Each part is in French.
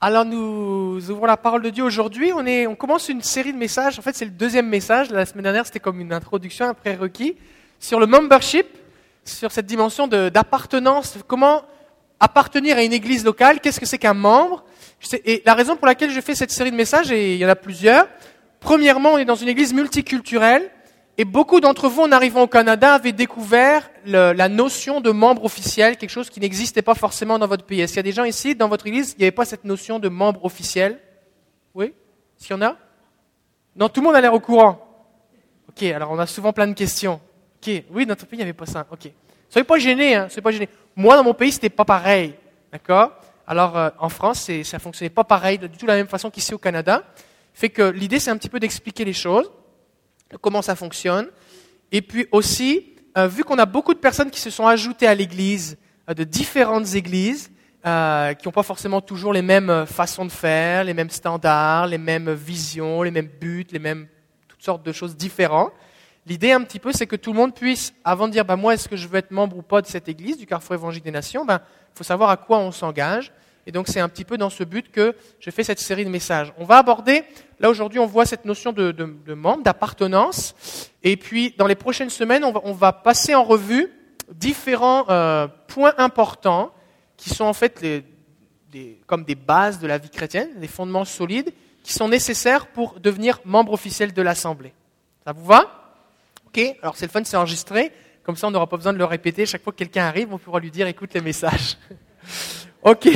Alors nous ouvrons la parole de Dieu aujourd'hui. On, est, on commence une série de messages. En fait, c'est le deuxième message. La semaine dernière, c'était comme une introduction, un prérequis sur le membership, sur cette dimension d'appartenance. Comment appartenir à une église locale? Qu'est-ce que c'est qu'un membre? Et la raison pour laquelle je fais cette série de messages, et il y en a plusieurs. Premièrement, on est dans une église multiculturelle. Et beaucoup d'entre vous, en arrivant au Canada, avaient découvert la notion de membre officiel, quelque chose qui n'existait pas forcément dans votre pays. Est-ce qu'il y a des gens ici, dans votre église, il n'y avait pas cette notion de membre officiel? Oui? S'il y en a? Non, tout le monde a l'air au courant. Ok, alors on a souvent plein de questions. Ok, oui, dans notre pays, il n'y avait pas ça. Ok. Soyez pas gênés, hein, soyez pas gênés. Moi, dans mon pays, c'était pas pareil. D'accord? Alors, euh, en France, ça fonctionnait pas pareil, du tout de la même façon qu'ici au Canada. Fait que l'idée, c'est un petit peu d'expliquer les choses comment ça fonctionne. Et puis aussi, euh, vu qu'on a beaucoup de personnes qui se sont ajoutées à l'Église, euh, de différentes églises, euh, qui n'ont pas forcément toujours les mêmes façons de faire, les mêmes standards, les mêmes visions, les mêmes buts, les mêmes toutes sortes de choses différentes. L'idée un petit peu, c'est que tout le monde puisse, avant de dire, bah, moi, est-ce que je veux être membre ou pas de cette église, du Carrefour Évangile des Nations, il faut savoir à quoi on s'engage. Et donc, c'est un petit peu dans ce but que je fais cette série de messages. On va aborder, là aujourd'hui, on voit cette notion de, membre, d'appartenance. Et puis, dans les prochaines semaines, on va, passer en revue différents euh, points importants qui sont en fait comme des bases de la vie chrétienne, des fondements solides qui sont nécessaires pour devenir membre officiel de l'Assemblée. Ça vous va? Ok Alors, c'est le fun, c'est enregistré. Comme ça, on n'aura pas besoin de le répéter. Chaque fois que quelqu'un arrive, on pourra lui dire écoute les messages. ok.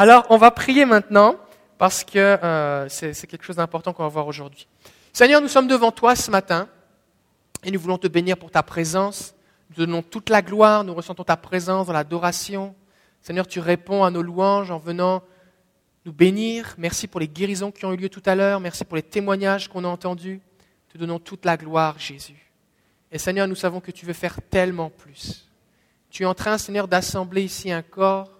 Alors, on va prier maintenant parce que euh, c'est quelque chose d'important qu'on va voir aujourd'hui. Seigneur, nous sommes devant toi ce matin et nous voulons te bénir pour ta présence. Nous donnons toute la gloire, nous ressentons ta présence dans l'adoration. Seigneur, tu réponds à nos louanges en venant nous bénir. Merci pour les guérisons qui ont eu lieu tout à l'heure. Merci pour les témoignages qu'on a entendus. Te donnons toute la gloire, Jésus. Et Seigneur, nous savons que tu veux faire tellement plus. Tu es en train, Seigneur, d'assembler ici un corps.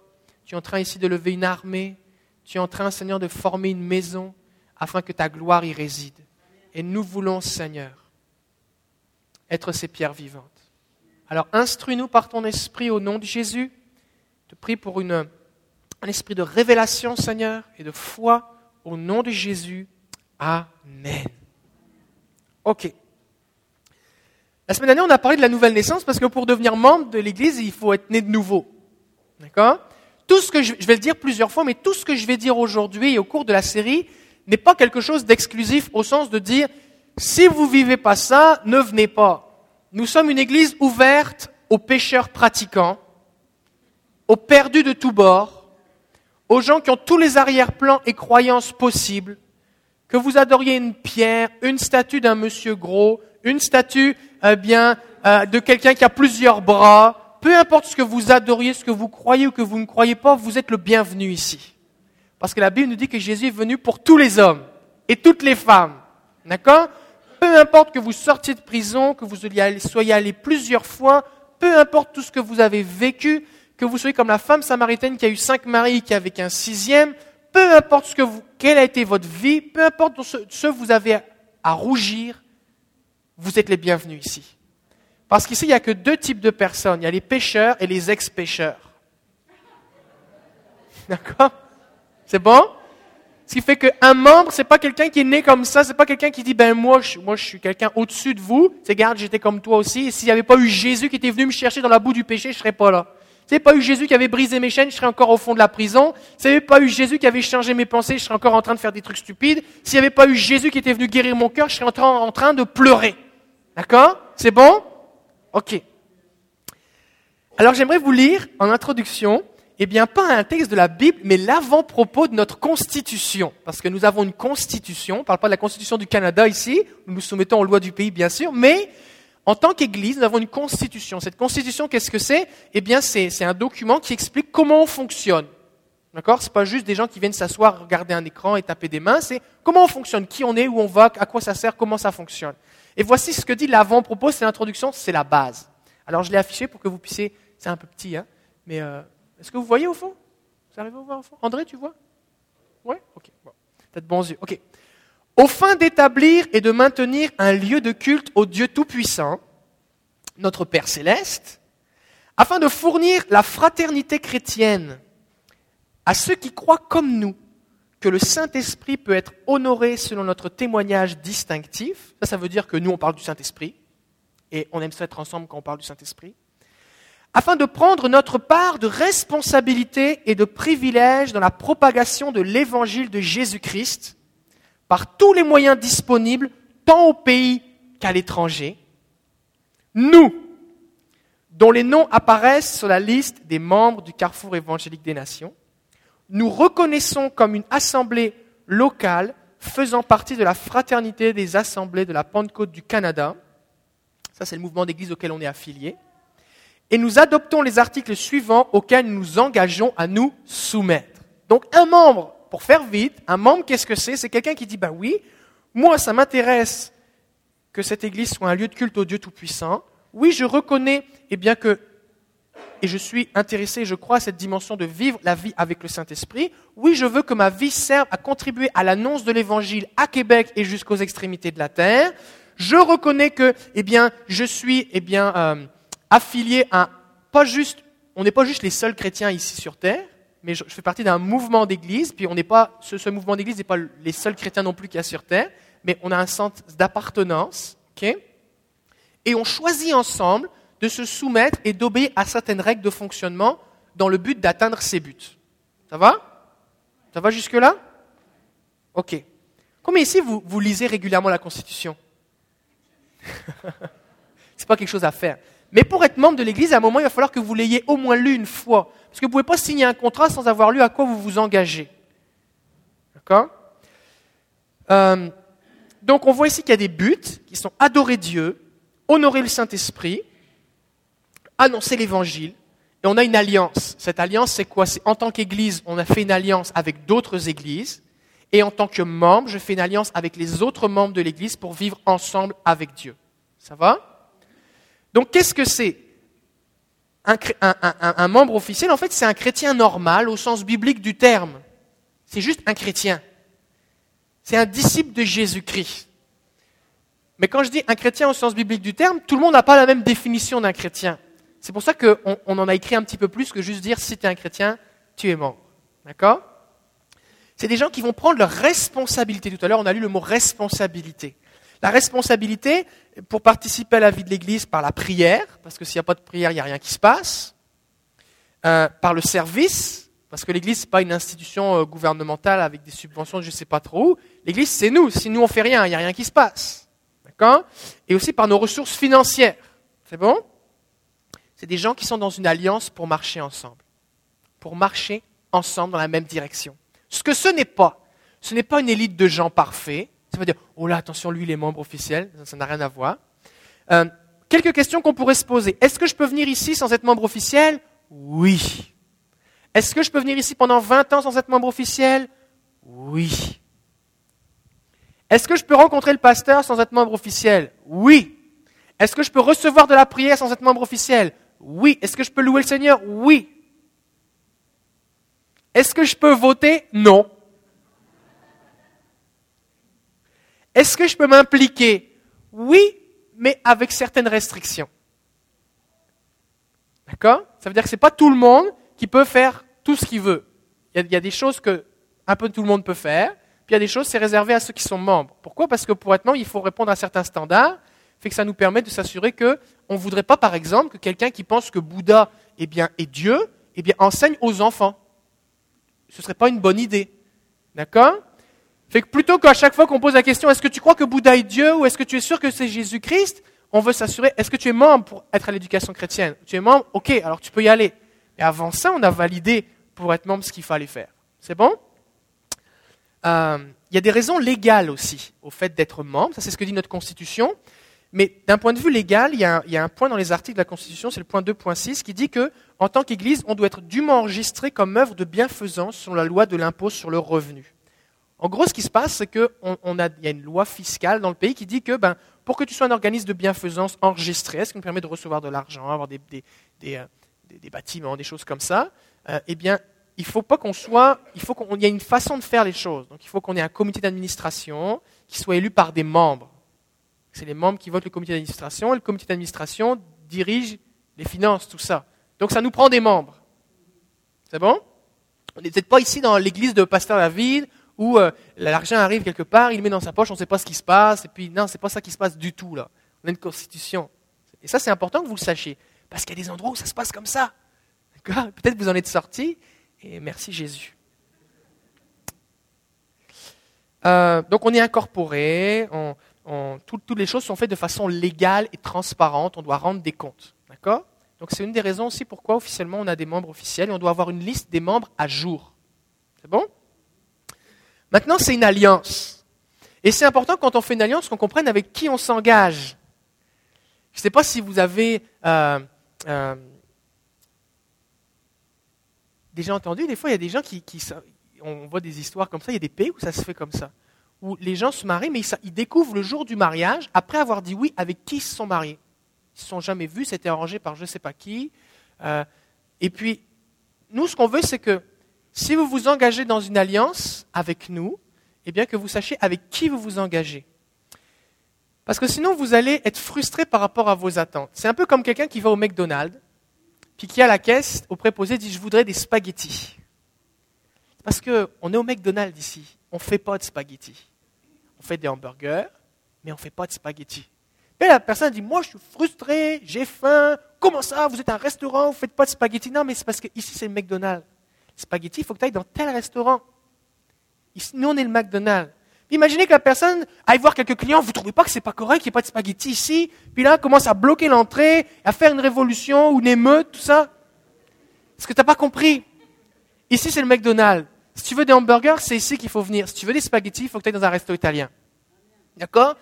Tu es en train ici de lever une armée. Tu es en train, Seigneur, de former une maison afin que ta gloire y réside. Et nous voulons, Seigneur, être ces pierres vivantes. Alors instruis-nous par ton esprit au nom de Jésus. Je te prie pour un esprit de révélation, Seigneur, et de foi au nom de Jésus. Amen. OK. La semaine dernière, on a parlé de la nouvelle naissance parce que pour devenir membre de l'Église, il faut être né de nouveau. D'accord? Tout ce que je, vais le dire plusieurs fois, mais tout ce que je vais dire aujourd'hui et au cours de la série n'est pas quelque chose d'exclusif au sens de dire si vous vivez pas ça, ne venez pas. Nous sommes une Église ouverte aux pécheurs pratiquants, aux perdus de tous bords, aux gens qui ont tous les arrière-plans et croyances possibles, que vous adoriez une pierre, une statue d'un monsieur gros, une statue euh, bien euh, de quelqu'un qui a plusieurs bras, peu importe ce que vous adoriez, ce que vous croyez ou que vous ne croyez pas, vous êtes le bienvenu ici. Parce que la Bible nous dit que Jésus est venu pour tous les hommes et toutes les femmes. D'accord? Peu importe que vous sortiez de prison, que vous soyez allé plusieurs fois, peu importe tout ce que vous avez vécu, que vous soyez comme la femme samaritaine qui a eu cinq maris, qui avec un sixième, peu importe quelle a été votre vie, peu importe ce que vous avez à rougir, vous êtes les bienvenus ici. Parce qu'ici, il n'y a que deux types de personnes. Il y a les pécheurs et les ex-pécheurs. D'accord? C'est bon? Ce qui fait qu'un membre, c'est pas quelqu'un qui est né comme ça, c'est pas quelqu'un qui dit, ben moi, je, moi, je suis quelqu'un au-dessus de vous. C'est garde, j'étais comme toi aussi. Et s'il n'y avait pas eu Jésus qui était venu me chercher dans la boue du péché, je serais pas là. S'il n'y avait pas eu Jésus qui avait brisé mes chaînes, je serais encore au fond de la prison. S'il n'y avait pas eu Jésus qui avait changé mes pensées, je serais encore en train de faire des trucs stupides. S'il n'y avait pas eu Jésus qui était venu guérir mon cœur, je serais en train, en train de pleurer. D'accord? C'est bon? Ok. Alors j'aimerais vous lire en introduction, eh bien pas un texte de la Bible, mais l'avant-propos de notre constitution. Parce que nous avons une constitution, on ne parle pas de la constitution du Canada ici, nous nous soumettons aux lois du pays bien sûr, mais en tant qu'Église, nous avons une constitution. Cette constitution, qu'est-ce que c'est? Eh bien c'est un document qui explique comment on fonctionne. D'accord? C'est pas juste des gens qui viennent s'asseoir, regarder un écran et taper des mains, c'est comment on fonctionne, qui on est, où on va, à quoi ça sert, comment ça fonctionne. Et voici ce que dit l'avant-propos, c'est l'introduction, c'est la base. Alors je l'ai affiché pour que vous puissiez, c'est un peu petit, hein, mais euh, est-ce que vous voyez au fond? Vous arrivez à voir au fond? André, tu vois? Oui Ok, bon. De bons yeux. Ok. Au fin d'établir et de maintenir un lieu de culte au Dieu Tout-Puissant, notre Père Céleste, afin de fournir la fraternité chrétienne à ceux qui croient comme nous que le Saint-Esprit peut être honoré selon notre témoignage distinctif. Ça, ça veut dire que nous, on parle du Saint-Esprit. Et on aime ça être ensemble quand on parle du Saint-Esprit. Afin de prendre notre part de responsabilité et de privilège dans la propagation de l'évangile de Jésus-Christ par tous les moyens disponibles, tant au pays qu'à l'étranger. Nous, dont les noms apparaissent sur la liste des membres du Carrefour évangélique des nations, nous reconnaissons comme une assemblée locale faisant partie de la fraternité des assemblées de la Pentecôte du Canada. Ça, c'est le mouvement d'église auquel on est affilié. Et nous adoptons les articles suivants auxquels nous nous engageons à nous soumettre. Donc, un membre, pour faire vite, un membre, qu'est-ce que c'est? C'est quelqu'un qui dit, ben oui, moi, ça m'intéresse que cette église soit un lieu de culte au Dieu Tout-Puissant. Oui, je reconnais, eh bien, que et je suis intéressé, je crois, à cette dimension de vivre la vie avec le Saint-Esprit. Oui, je veux que ma vie serve à contribuer à l'annonce de l'Évangile à Québec et jusqu'aux extrémités de la terre. Je reconnais que, eh bien, je suis, eh bien, euh, affilié à pas juste, on n'est pas juste les seuls chrétiens ici sur terre, mais je, fais partie d'un mouvement d'église, puis on n'est pas, ce, mouvement d'église n'est pas les seuls chrétiens non plus qu'il y a sur terre, mais on a un centre d'appartenance, ok? Et on choisit ensemble de se soumettre et d'obéir à certaines règles de fonctionnement dans le but d'atteindre ses buts. Ça va? Ça va jusque-là? Ok. Combien ici vous, lisez régulièrement la Constitution? C'est pas quelque chose à faire. Mais pour être membre de l'Église, à un moment, il va falloir que vous l'ayez au moins lu une fois. Parce que vous ne pouvez pas signer un contrat sans avoir lu à quoi vous vous engagez. D'accord? Euh, Donc on voit ici qu'il y a des buts qui sont adorer Dieu, honorer le Saint-Esprit, annoncer l'évangile. Et on a une alliance. Cette alliance, c'est quoi? En tant qu'Église, on a fait une alliance avec d'autres églises. Et en tant que membre, je fais une alliance avec les autres membres de l'Église pour vivre ensemble avec Dieu. Ça va? Donc, qu'est-ce que c'est? Un, un, membre officiel, en fait, c'est un chrétien normal au sens biblique du terme. C'est juste un chrétien. C'est un disciple de Jésus-Christ. Mais quand je dis un chrétien au sens biblique du terme, tout le monde n'a pas la même définition d'un chrétien. C'est pour ça qu'on on en a écrit un petit peu plus que juste dire si tu es un chrétien, tu es membre. D'accord? C'est des gens qui vont prendre leur responsabilité. Tout à l'heure, on a lu le mot responsabilité. La responsabilité pour participer à la vie de l'Église par la prière, parce que s'il n'y a pas de prière, il n'y a rien qui se passe. Euh, par le service, parce que l'Église, ce n'est pas une institution euh, gouvernementale avec des subventions je ne sais pas trop où. L'Église, c'est nous. Si nous, on fait rien, il n'y a rien qui se passe. D'accord? Et aussi par nos ressources financières. C'est bon? C'est des gens qui sont dans une alliance pour marcher ensemble. Pour marcher ensemble dans la même direction. Ce que ce n'est pas, ce n'est pas une élite de gens parfaits. Ça veut dire, oh là, attention, lui, il est membre officiel. Ça n'a rien à voir. Euh, quelques questions qu'on pourrait se poser. Est-ce que je peux venir ici sans être membre officiel? Oui. Est-ce que je peux venir ici pendant 20 ans sans être membre officiel? Oui. Est-ce que je peux rencontrer le pasteur sans être membre officiel? Oui. Est-ce que je peux recevoir de la prière sans être membre officiel? Oui. Est-ce que je peux louer le Seigneur? Oui. Est-ce que je peux voter? Non. Est-ce que je peux m'impliquer? Oui, mais avec certaines restrictions. D'accord? Ça veut dire que ce n'est pas tout le monde qui peut faire tout ce qu'il veut. Il y, a, des choses que un peu tout le monde peut faire, puis il y a des choses c'est réservé à ceux qui sont membres. Pourquoi? Parce que pour être membre, il faut répondre à certains standards, fait que ça nous permet de s'assurer que on ne voudrait pas, par exemple, que quelqu'un qui pense que Bouddha eh bien, est Dieu eh bien, enseigne aux enfants. Ce ne serait pas une bonne idée. D'accord? Fait que plutôt qu'à chaque fois qu'on pose la question est-ce que tu crois que Bouddha est Dieu ou est-ce que tu es sûr que c'est Jésus-Christ? On veut s'assurer est-ce que tu es membre pour être à l'éducation chrétienne? Tu es membre? Ok, alors tu peux y aller. Et avant ça, on a validé pour être membre ce qu'il fallait faire. C'est bon? Euh, Il y a des raisons légales aussi au fait d'être membre. Ça, c'est ce que dit notre Constitution. Mais d'un point de vue légal, il y, a un, point dans les articles de la Constitution, c'est le point 2.6, qui dit que, en tant qu'Église, on doit être dûment enregistré comme œuvre de bienfaisance selon la loi de l'impôt sur le revenu. En gros, ce qui se passe, c'est qu'il y a une loi fiscale dans le pays qui dit que, ben, pour que tu sois un organisme de bienfaisance enregistré, ce qui nous permet de recevoir de l'argent, avoir des, euh, bâtiments, des choses comme ça, euh, eh bien, il faut pas qu'on soit, il faut qu'il y ait une façon de faire les choses. Donc, il faut qu'on ait un comité d'administration qui soit élu par des membres. C'est les membres qui votent le comité d'administration et le comité d'administration dirige les finances, tout ça. Donc ça nous prend des membres. C'est bon? On n'est peut-être pas ici dans l'église de Pasteur David où euh, l'argent arrive quelque part, il le met dans sa poche, on ne sait pas ce qui se passe, et puis non, c'est pas ça qui se passe du tout là. On a une constitution. Et ça, c'est important que vous le sachiez, parce qu'il y a des endroits où ça se passe comme ça. Peut-être vous en êtes sorti, et merci Jésus. Euh, donc on est incorporé, toutes les choses sont faites de façon légale et transparente, on doit rendre des comptes. D'accord? Donc c'est une des raisons aussi pourquoi officiellement on a des membres officiels et on doit avoir une liste des membres à jour. C'est bon? Maintenant c'est une alliance. Et c'est important quand on fait une alliance qu'on comprenne avec qui on s'engage. Je ne sais pas si vous avez euh, euh, déjà entendu, des fois il y a des gens qui, on voit des histoires comme ça, il y a des pays où ça se fait comme ça, où les gens se marient, mais ils, découvrent le jour du mariage, après avoir dit oui, avec qui ils se sont mariés. Ils ne se sont jamais vus, c'était arrangé par je ne sais pas qui. Euh, et puis, nous, ce qu'on veut, c'est que si vous vous engagez dans une alliance avec nous, eh bien que vous sachiez avec qui vous vous engagez. Parce que sinon, vous allez être frustré par rapport à vos attentes. C'est un peu comme quelqu'un qui va au McDonald's, puis qui à la caisse, au préposé, dit Je voudrais des spaghettis. Parce qu'on est au McDonald's ici. On ne fait pas de spaghettis. On fait des hamburgers, mais on ne fait pas de spaghettis. Et la personne dit Moi, je suis frustré, j'ai faim. Comment ça Vous êtes un restaurant, vous ne faites pas de spaghettis? Non, mais c'est parce que ici, c'est le McDonald's. Spaghettis, il faut que tu ailles dans tel restaurant. Nous, on est le McDonald's. imaginez que la personne aille voir quelques clients, vous ne trouvez pas que c'est pas correct, qu'il n'y ait pas de spaghettis ici, puis là, commence à bloquer l'entrée, à faire une révolution ou une émeute, tout ça. Est-ce que tu n'as pas compris? Ici, c'est le McDonald's. Si tu veux des hamburgers, c'est ici qu'il faut venir. Si tu veux des spaghettis, il faut que tu ailles dans un resto italien. D'accord?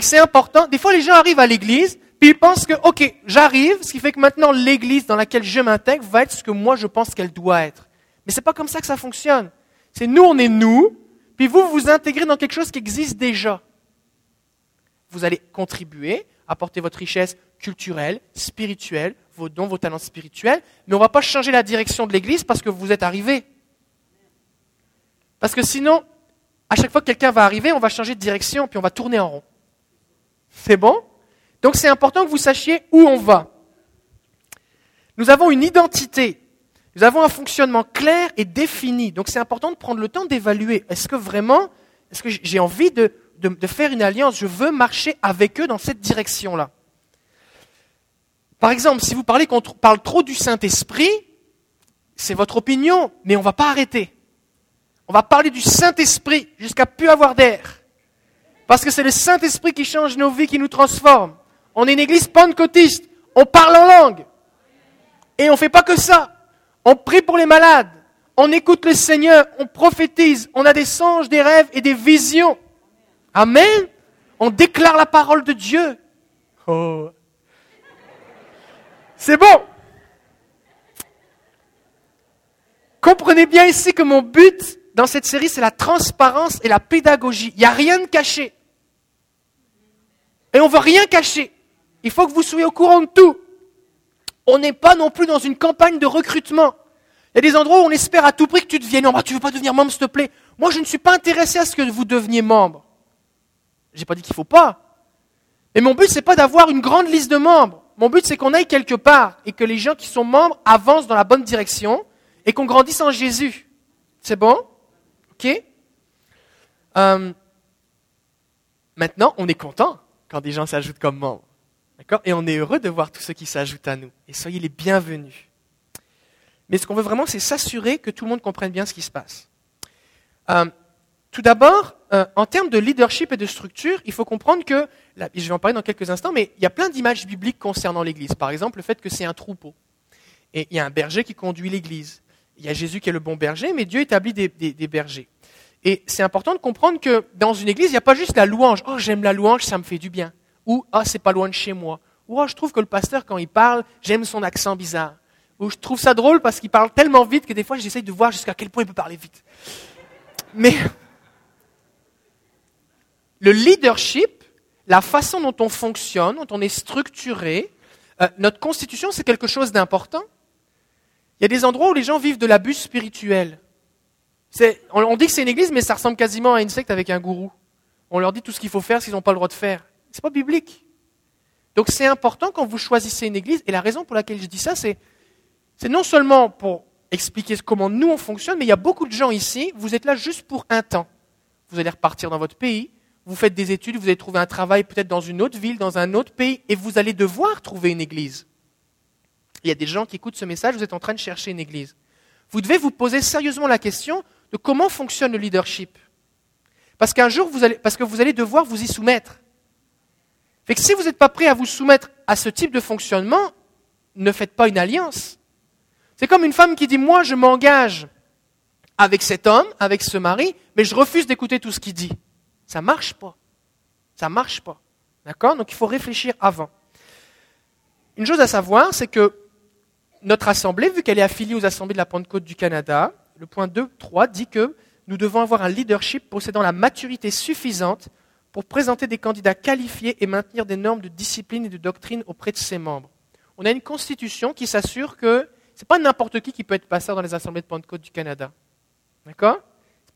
C'est important. Des fois, les gens arrivent à l'église, puis ils pensent que, ok, j'arrive, ce qui fait que maintenant l'église dans laquelle je m'intègre va être ce que moi je pense qu'elle doit être. Mais c'est pas comme ça que ça fonctionne. C'est nous, on est nous, puis vous, vous intégrez dans quelque chose qui existe déjà. Vous allez contribuer, apporter votre richesse culturelle, spirituelle, vos dons, vos talents spirituels, mais on ne va pas changer la direction de l'église parce que vous êtes arrivé. Parce que sinon, à chaque fois que quelqu'un va arriver, on va changer de direction, puis on va tourner en rond. C'est bon? Donc c'est important que vous sachiez où on va. Nous avons une identité. Nous avons un fonctionnement clair et défini. Donc c'est important de prendre le temps d'évaluer. Est-ce que vraiment, est-ce que j'ai envie de, de, faire une alliance? Je veux marcher avec eux dans cette direction-là. Par exemple, si vous parlez qu'on parle trop du Saint-Esprit, c'est votre opinion, mais on ne va pas arrêter. On va parler du Saint-Esprit jusqu'à plus avoir d'air. Parce que c'est le Saint-Esprit qui change nos vies, qui nous transforme. On est une église pentecôtiste. On parle en langue. Et on ne fait pas que ça. On prie pour les malades. On écoute le Seigneur. On prophétise. On a des songes, des rêves et des visions. Amen. On déclare la parole de Dieu. Oh. C'est bon. Comprenez bien ici que mon but, dans cette série, c'est la transparence et la pédagogie. Il n'y a rien de caché. Et on ne veut rien cacher. Il faut que vous soyez au courant de tout. On n'est pas non plus dans une campagne de recrutement. Il y a des endroits où on espère à tout prix que tu deviennes membre. Ah, tu ne veux pas devenir membre, s'il te plaît. Moi, je ne suis pas intéressé à ce que vous deveniez membre. Je n'ai pas dit qu'il ne faut pas. Mais mon but, ce n'est pas d'avoir une grande liste de membres. Mon but, c'est qu'on aille quelque part et que les gens qui sont membres avancent dans la bonne direction et qu'on grandisse en Jésus. C'est bon? OK euh, Maintenant, on est content quand des gens s'ajoutent comme membres. D'accord? Et on est heureux de voir tous ceux qui s'ajoutent à nous. Et soyez les bienvenus. Mais ce qu'on veut vraiment, c'est s'assurer que tout le monde comprenne bien ce qui se passe. Euh, tout d'abord, euh, en termes de leadership et de structure, il faut comprendre que, je vais en parler dans quelques instants, mais il y a plein d'images bibliques concernant l'Église. Par exemple, le fait que c'est un troupeau. Et il y a un berger qui conduit l'Église. Il y a Jésus qui est le bon berger, mais Dieu établit des, bergers. Et c'est important de comprendre que dans une église, il n'y a pas juste la louange. Oh, j'aime la louange, ça me fait du bien. Ou, ah, oh, c'est pas loin de chez moi. Ou, oh, je trouve que le pasteur, quand il parle, j'aime son accent bizarre. Ou, je trouve ça drôle parce qu'il parle tellement vite que des fois, j'essaye de voir jusqu'à quel point il peut parler vite. Mais, le leadership, la façon dont on fonctionne, dont on est structuré, euh, notre constitution, c'est quelque chose d'important. Il y a des endroits où les gens vivent de l'abus spirituel. On, dit que c'est une église, mais ça ressemble quasiment à une secte avec un gourou. On leur dit tout ce qu'il faut faire, ce qu'ils n'ont pas le droit de faire. Ce n'est pas biblique. Donc c'est important quand vous choisissez une église, et la raison pour laquelle je dis ça, c'est, non seulement pour expliquer comment nous on fonctionne, mais il y a beaucoup de gens ici, vous êtes là juste pour un temps. vous allez repartir dans votre pays, vous faites des études, vous allez trouver un travail peut-être dans une autre ville, dans un autre pays, et vous allez devoir trouver une église. Il y a des gens qui écoutent ce message, vous êtes en train de chercher une église. Vous devez vous poser sérieusement la question de comment fonctionne le leadership. Parce qu'un jour, vous allez, parce que vous allez devoir vous y soumettre. Fait que si vous n'êtes pas prêt à vous soumettre à ce type de fonctionnement, ne faites pas une alliance. C'est comme une femme qui dit, moi, je m'engage avec cet homme, avec ce mari, mais je refuse d'écouter tout ce qu'il dit. Ça marche pas. Ça marche pas. D'accord? Donc il faut réfléchir avant. Une chose à savoir, c'est que notre assemblée, vu qu'elle est affiliée aux assemblées de la Pentecôte du Canada, le point 2, 3 dit que nous devons avoir un leadership possédant la maturité suffisante pour présenter des candidats qualifiés et maintenir des normes de discipline et de doctrine auprès de ses membres. On a une constitution qui s'assure que ce n'est pas n'importe qui qui peut être pasteur dans les assemblées de Pentecôte du Canada. D'accord?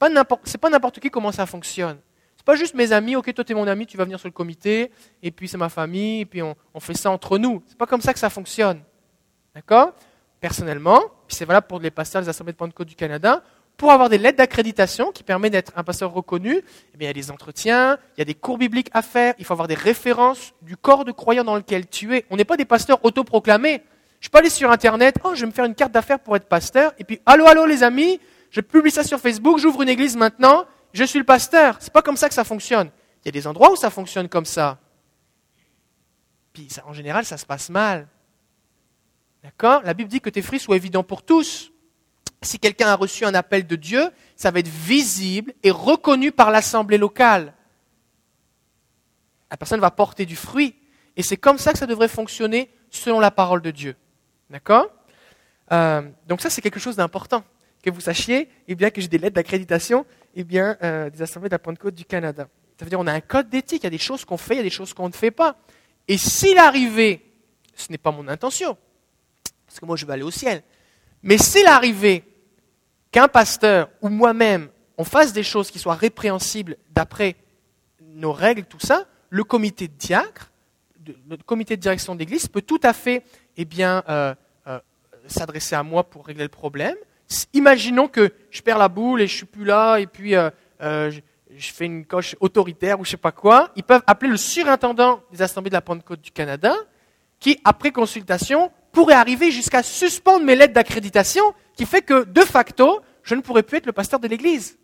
Ce n'est pas n'importe qui comment ça fonctionne. C'est pas juste mes amis, ok, toi tu es mon ami, tu vas venir sur le comité, et puis c'est ma famille, et puis on, fait ça entre nous. C'est pas comme ça que ça fonctionne. D'accord? Personnellement, puis c'est valable pour les pasteurs des assemblées de Pentecôte du Canada, pour avoir des lettres d'accréditation qui permettent d'être un pasteur reconnu, eh il y a des entretiens, il y a des cours bibliques à faire, il faut avoir des références du corps de croyants dans lequel tu es. On n'est pas des pasteurs autoproclamés. Je peux aller sur Internet, oh, je vais me faire une carte d'affaires pour être pasteur, et puis, allô, allô, les amis, je publie ça sur Facebook, j'ouvre une église maintenant, je suis le pasteur. C'est pas comme ça que ça fonctionne. Il y a des endroits où ça fonctionne comme ça. Puis, en général, ça se passe mal. D'accord? La Bible dit que tes fruits soient évidents pour tous si quelqu'un a reçu un appel de Dieu, ça va être visible et reconnu par l'assemblée locale. La personne va porter du fruit. Et c'est comme ça que ça devrait fonctionner selon la parole de Dieu. D'accord? Euh, Donc ça, c'est quelque chose d'important. Que vous sachiez, eh bien, que j'ai des lettres d'accréditation eh bien, euh, des assemblées de la Pentecôte du Canada. Ça veut dire qu'on a un code d'éthique, il y a des choses qu'on fait, il y a des choses qu'on ne fait pas. Et s'il arrivait, ce n'est pas mon intention, parce que moi je vais aller au ciel, mais s'il arrivait qu'un pasteur ou moi-même, on fasse des choses qui soient répréhensibles d'après nos règles, tout ça, le comité de diacre, le comité de direction d'église peut tout à fait eh bien, euh, euh, s'adresser à moi pour régler le problème. Imaginons que je perds la boule et je suis plus là et puis euh, je, je, fais une coche autoritaire ou je sais pas quoi. Ils peuvent appeler le surintendant des assemblées de la Pentecôte du Canada qui, après consultation, pourrait arriver jusqu'à suspendre mes lettres d'accréditation, qui fait que, de facto, je ne pourrais plus être le pasteur de l'Église.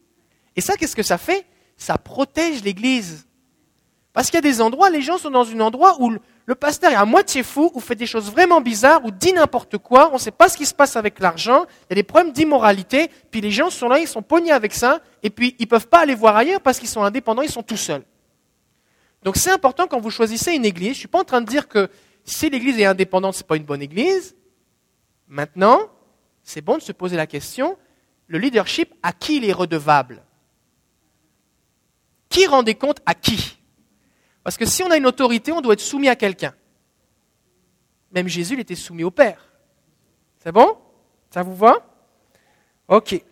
Et ça, qu'est-ce que ça fait? Ça protège l'Église. Parce qu'il y a des endroits, les gens sont dans un endroit où le pasteur est à moitié fou, ou fait des choses vraiment bizarres, ou dit n'importe quoi, on ne sait pas ce qui se passe avec l'argent, il y a des problèmes d'immoralité, puis les gens sont là, ils sont pognés avec ça, et puis ils ne peuvent pas aller voir ailleurs parce qu'ils sont indépendants, ils sont tout seuls. Donc c'est important quand vous choisissez une église, je ne suis pas en train de dire que si l'église est indépendante, ce n'est pas une bonne église. Maintenant, c'est bon de se poser la question, le leadership, à qui il est redevable? Qui rend des comptes à qui? Parce que si on a une autorité, on doit être soumis à quelqu'un. Même Jésus, il était soumis au Père. C'est bon? Ça vous va? Ok.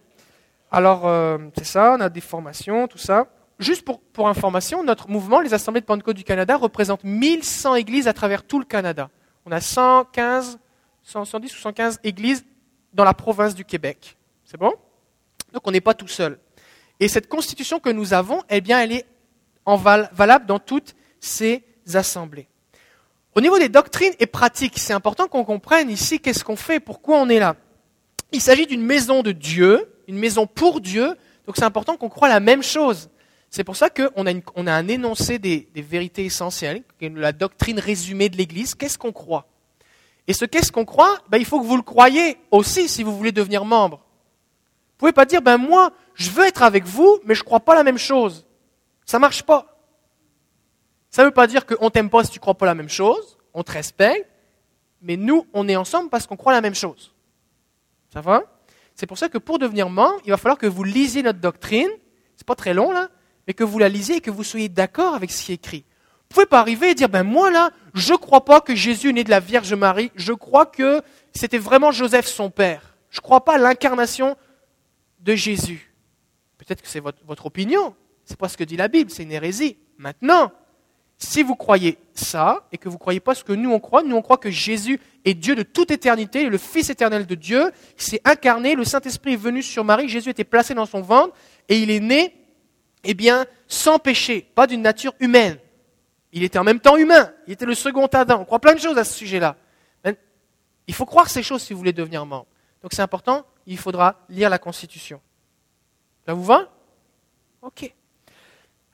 Alors, euh, c'est ça, on a des formations, tout ça. Juste pour, information, notre mouvement, les Assemblées de Pentecôte du Canada, représente 1100 églises à travers tout le Canada. On a 115, 110 ou 115 églises dans la province du Québec. C'est bon? Donc on n'est pas tout seul. Et cette constitution que nous avons, eh bien, elle est en valable dans toutes ces assemblées. Au niveau des doctrines et pratiques, c'est important qu'on comprenne ici qu'est-ce qu'on fait, pourquoi on est là. Il s'agit d'une maison de Dieu, une maison pour Dieu, donc c'est important qu'on croit la même chose. C'est pour ça qu'on a, a un énoncé des, vérités essentielles, la doctrine résumée de l'Église. Qu'est-ce qu'on croit? Et ce qu'est-ce qu'on croit, ben, il faut que vous le croyez aussi si vous voulez devenir membre. Vous pouvez pas dire, ben moi, je veux être avec vous, mais je ne crois pas la même chose. Ça marche pas. Ça ne veut pas dire qu'on t'aime pas si tu crois pas la même chose, on te respecte, mais nous, on est ensemble parce qu'on croit la même chose. Ça va? C'est pour ça que pour devenir membre, il va falloir que vous lisiez notre doctrine. C'est pas très long là, mais que vous la lisiez et que vous soyez d'accord avec ce qui est écrit. Vous pouvez pas arriver et dire, ben moi là, je ne crois pas que Jésus est né de la Vierge Marie, je crois que c'était vraiment Joseph son père. Je ne crois pas à l'incarnation de Jésus. Peut-être que c'est votre, votre opinion, c'est pas ce que dit la Bible, c'est une hérésie. Maintenant, si vous croyez ça et que vous ne croyez pas ce que nous on croit, nous on croit que Jésus est Dieu de toute éternité, le Fils éternel de Dieu, il s'est incarné, le Saint-Esprit est venu sur Marie, Jésus était placé dans son ventre et il est né eh bien, sans péché, pas d'une nature humaine. Il était en même temps humain, il était le second Adam. On croit plein de choses à ce sujet-là. Il faut croire ces choses si vous voulez devenir membre. Donc c'est important, il faudra lire la Constitution. Ça vous va? Ok.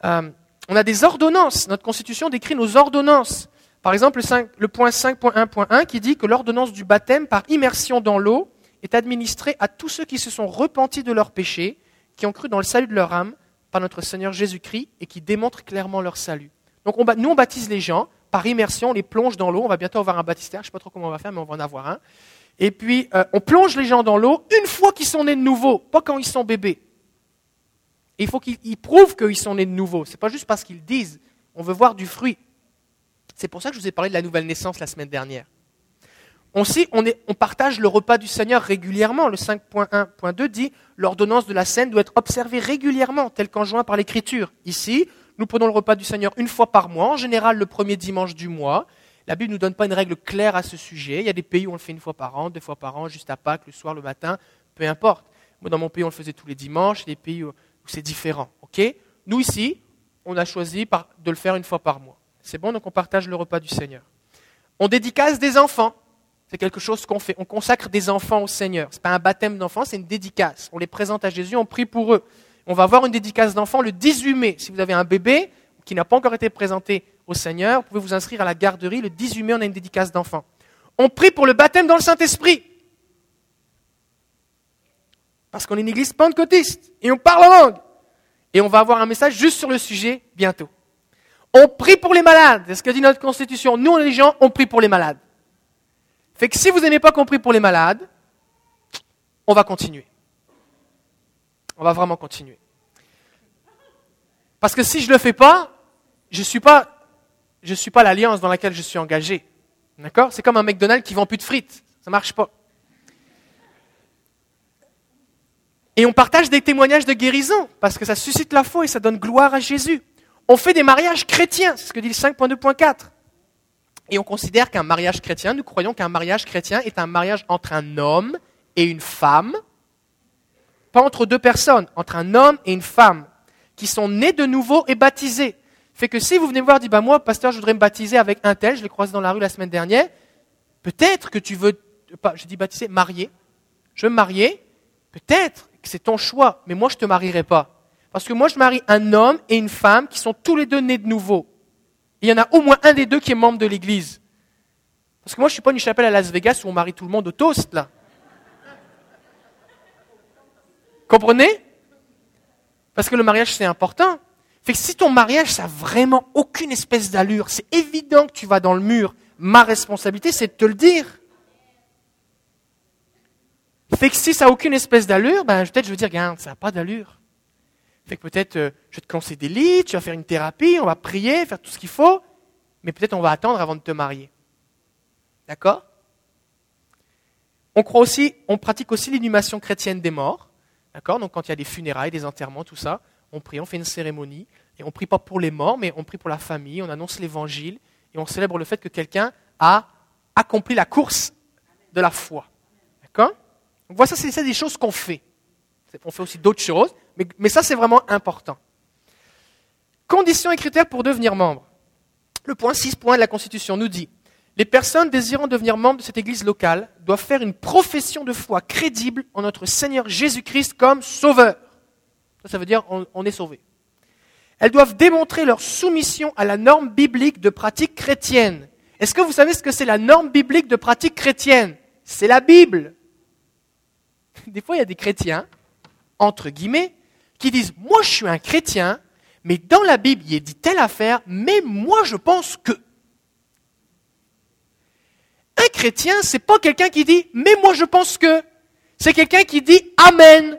Euh, on a des ordonnances. Notre Constitution décrit nos ordonnances. Par exemple, le, le point 5.1.1 qui dit que l'ordonnance du baptême par immersion dans l'eau est administrée à tous ceux qui se sont repentis de leurs péchés, qui ont cru dans le salut de leur âme par notre Seigneur Jésus-Christ et qui démontrent clairement leur salut. Donc nous, on baptise les gens par immersion, on les plonge dans l'eau. On va bientôt avoir un baptistère, je ne sais pas trop comment on va faire, mais on va en avoir un. Et puis, euh, on plonge les gens dans l'eau une fois qu'ils sont nés de nouveau, pas quand ils sont bébés. Il faut qu'ils prouvent qu'ils sont nés de nouveau. Ce n'est pas juste parce qu'ils disent. On veut voir du fruit. C'est pour ça que je vous ai parlé de la nouvelle naissance la semaine dernière. On, partage le repas du Seigneur régulièrement. Le 5.1.2 dit l'ordonnance de la scène doit être observée régulièrement, telle qu'enjoint par l'Écriture. Ici, nous prenons le repas du Seigneur une fois par mois, en général le premier dimanche du mois. La Bible ne nous donne pas une règle claire à ce sujet. Il y a des pays où on le fait une fois par an, deux fois par an, juste à Pâques, le soir, le matin, peu importe. Moi, dans mon pays, on le faisait tous les dimanches. Des pays où, c'est différent. Nous, ici, on a choisi de le faire une fois par mois. C'est bon, donc on partage le repas du Seigneur. On dédicace des enfants. C'est quelque chose qu'on fait. On consacre des enfants au Seigneur. Ce n'est pas un baptême d'enfants, c'est une dédicace. On les présente à Jésus, on prie pour eux. On va avoir une dédicace d'enfant le 18 mai. Si vous avez un bébé qui n'a pas encore été présenté au Seigneur, vous pouvez vous inscrire à la garderie. Le 18 mai, on a une dédicace d'enfant. On prie pour le baptême dans le Saint-Esprit. Parce qu'on est une église pentecôtiste et on parle en langue. Et on va avoir un message juste sur le sujet bientôt. On prie pour les malades. C'est ce que dit notre constitution. Nous, les gens, on prie pour les malades. Fait que si vous n'aimez pas qu'on prie pour les malades, on va continuer. On va vraiment continuer. Parce que si je ne le fais pas, je ne suis pas, pas l'alliance dans laquelle je suis engagé. D'accord? C'est comme un McDonald's qui vend plus de frites. Ça ne marche pas. Et on partage des témoignages de guérison, parce que ça suscite la foi et ça donne gloire à Jésus. On fait des mariages chrétiens, c'est ce que dit le 5.2.4. Et on considère qu'un mariage chrétien, nous croyons qu'un mariage chrétien est un mariage entre un homme et une femme, pas entre deux personnes, entre un homme et une femme, qui sont nés de nouveau et baptisés. Fait que si vous venez me voir dites, bah moi, pasteur, je voudrais me baptiser avec un tel, je l'ai croisé dans la rue la semaine dernière, peut-être que tu veux, pas, je dis baptiser, marier. Je veux me marier, peut-être que c'est ton choix, mais moi je ne te marierai pas. Parce que moi je marie un homme et une femme qui sont tous les deux nés de nouveau. Il y en a au moins un des deux qui est membre de l'église. Parce que moi je ne suis pas une chapelle à Las Vegas où on marie tout le monde au toast, là. Comprenez? Parce que le mariage, c'est important. Fait que si ton mariage, ça n'a vraiment aucune espèce d'allure, c'est évident que tu vas dans le mur. Ma responsabilité, c'est de te le dire. Fait que si ça n'a aucune espèce d'allure, ben, peut-être je veux dire, regarde, ça n'a pas d'allure. Fait que peut-être euh, je vais te conseiller des lits, tu vas faire une thérapie, on va prier, faire tout ce qu'il faut, mais peut-être on va attendre avant de te marier. D'accord? On croit aussi, on pratique aussi l'inhumation chrétienne des morts. D'accord? Donc quand il y a des funérailles, des enterrements, tout ça, on prie, on fait une cérémonie. Et on prie pas pour les morts, mais on prie pour la famille, on annonce l'évangile et on célèbre le fait que quelqu'un a accompli la course de la foi. D'accord? Donc voilà, c'est des choses qu'on fait. On fait aussi d'autres choses, mais, ça, c'est vraiment important. Conditions et critères pour devenir membre. Le point 6 point de la Constitution nous dit les personnes désirant devenir membres de cette église locale doivent faire une profession de foi crédible en notre Seigneur Jésus-Christ comme sauveur. Ça, veut dire on, est sauvé. Elles doivent démontrer leur soumission à la norme biblique de pratique chrétienne. Est-ce que vous savez ce que c'est la norme biblique de pratique chrétienne? C'est la Bible. Des fois, il y a des chrétiens, entre guillemets, qui disent Moi, je suis un chrétien, mais dans la Bible, il est dit telle affaire, mais moi, je pense que. Un chrétien, c'est pas quelqu'un qui dit mais moi je pense que. C'est quelqu'un qui dit Amen.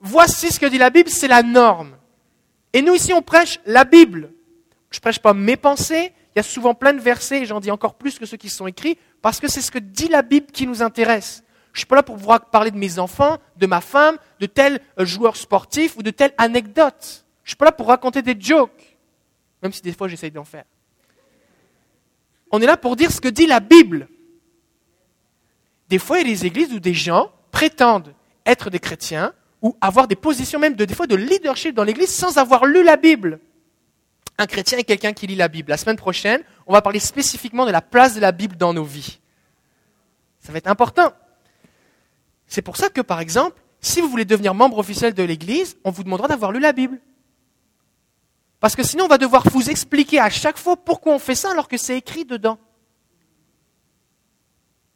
Voici ce que dit la Bible, c'est la norme. Et nous ici, on prêche la Bible. Je prêche pas mes pensées. Il y a souvent plein de versets, et j'en dis encore plus que ceux qui sont écrits, parce que c'est ce que dit la Bible qui nous intéresse. Je suis pas là pour vous parler de mes enfants, de ma femme, de tel euh, joueur sportif ou de telle anecdote. Je suis pas là pour raconter des jokes, même si des fois j'essaye d'en faire. On est là pour dire ce que dit la Bible. Des fois, il y a des églises où des gens prétendent être des chrétiens, ou avoir des positions même de, des fois de leadership dans l'Église sans avoir lu la Bible. Un chrétien est quelqu'un qui lit la Bible. La semaine prochaine, on va parler spécifiquement de la place de la Bible dans nos vies. Ça va être important. C'est pour ça que, par exemple, si vous voulez devenir membre officiel de l'Église, on vous demandera d'avoir lu la Bible. Parce que sinon, on va devoir vous expliquer à chaque fois pourquoi on fait ça alors que c'est écrit dedans.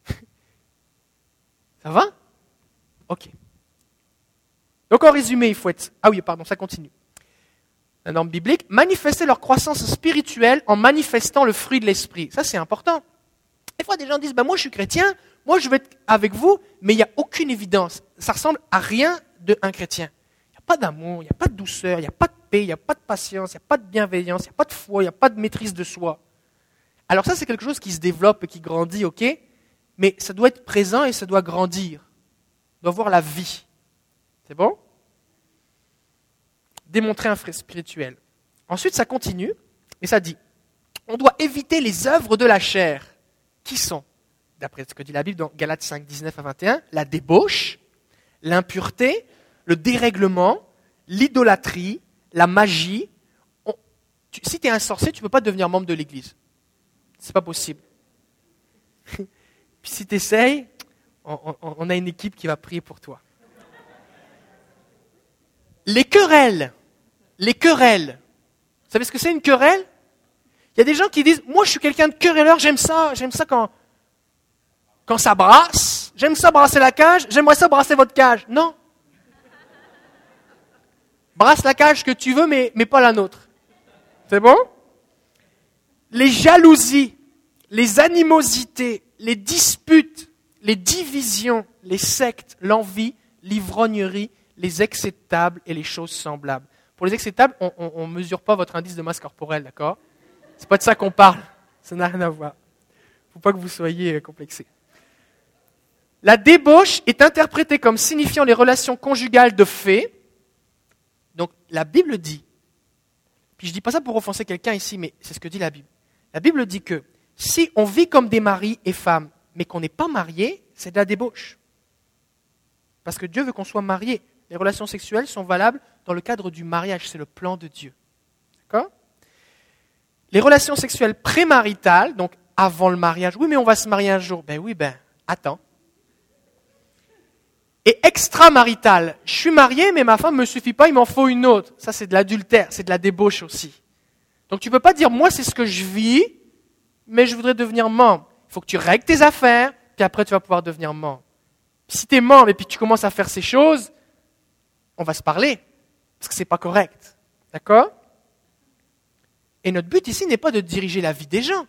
ça va? Ok. Donc en résumé, il faut être... Ah oui, pardon, ça continue. La norme biblique, manifester leur croissance spirituelle en manifestant le fruit de l'esprit. Ça, c'est important. Des fois, des gens disent, ben, moi, je suis chrétien, moi, je vais être avec vous, mais il n'y a aucune évidence. Ça ressemble à rien d'un chrétien. Il n'y a pas d'amour, il n'y a pas de douceur, il n'y a pas de paix, il n'y a pas de patience, il n'y a pas de bienveillance, il n'y a pas de foi, il n'y a pas de maîtrise de soi. Alors ça, c'est quelque chose qui se développe et qui grandit, ok? Mais ça doit être présent et ça doit grandir. On doit voir la vie. C'est bon? Démontrer un frais spirituel. Ensuite, ça continue et ça dit on doit éviter les œuvres de la chair. Qui sont d'après ce que dit la Bible dans Galates 5, 19 à 21, la débauche, l'impureté, le dérèglement, l'idolâtrie, la magie. si tu es un sorcier, tu ne peux pas devenir membre de l'Église. C'est pas possible. Puis si tu essayes, on, on a une équipe qui va prier pour toi. Les querelles. Les querelles. Vous savez ce que c'est une querelle? Il y a des gens qui disent Moi, je suis quelqu'un de querelleur, j'aime ça, j'aime ça quand, quand ça brasse, j'aime ça brasser la cage, j'aimerais ça brasser votre cage. Non. Brasse la cage que tu veux, mais, mais pas la nôtre. C'est bon? Les jalousies, les animosités, les disputes, les divisions, les sectes, l'envie, l'ivrognerie, les acceptables et les choses semblables. Pour les acceptables, on ne mesure pas votre indice de masse corporelle, d'accord? C'est pas de ça qu'on parle. Ça n'a rien à voir. Faut pas que vous soyez euh, complexés. La débauche est interprétée comme signifiant les relations conjugales de fait. Donc la Bible dit, puis je dis pas ça pour offenser quelqu'un ici, mais c'est ce que dit la Bible. La Bible dit que si on vit comme des maris et femmes, mais qu'on n'est pas marié, c'est de la débauche. Parce que Dieu veut qu'on soit marié. Les relations sexuelles sont valables dans le cadre du mariage, c'est le plan de Dieu. Les relations sexuelles prémaritales, donc avant le mariage, oui mais on va se marier un jour, ben oui, ben attends. Et extramarital, je suis marié, mais ma femme ne me suffit pas, il m'en faut une autre. Ça, c'est de l'adultère, c'est de la débauche aussi. Donc tu ne peux pas dire, moi, c'est ce que je vis, mais je voudrais devenir membre. Il faut que tu règles tes affaires, puis après, tu vas pouvoir devenir membre. si tu es membre et puis tu commences à faire ces choses, on va se parler, parce que ce n'est pas correct. D'accord? Et notre but ici n'est pas de diriger la vie des gens,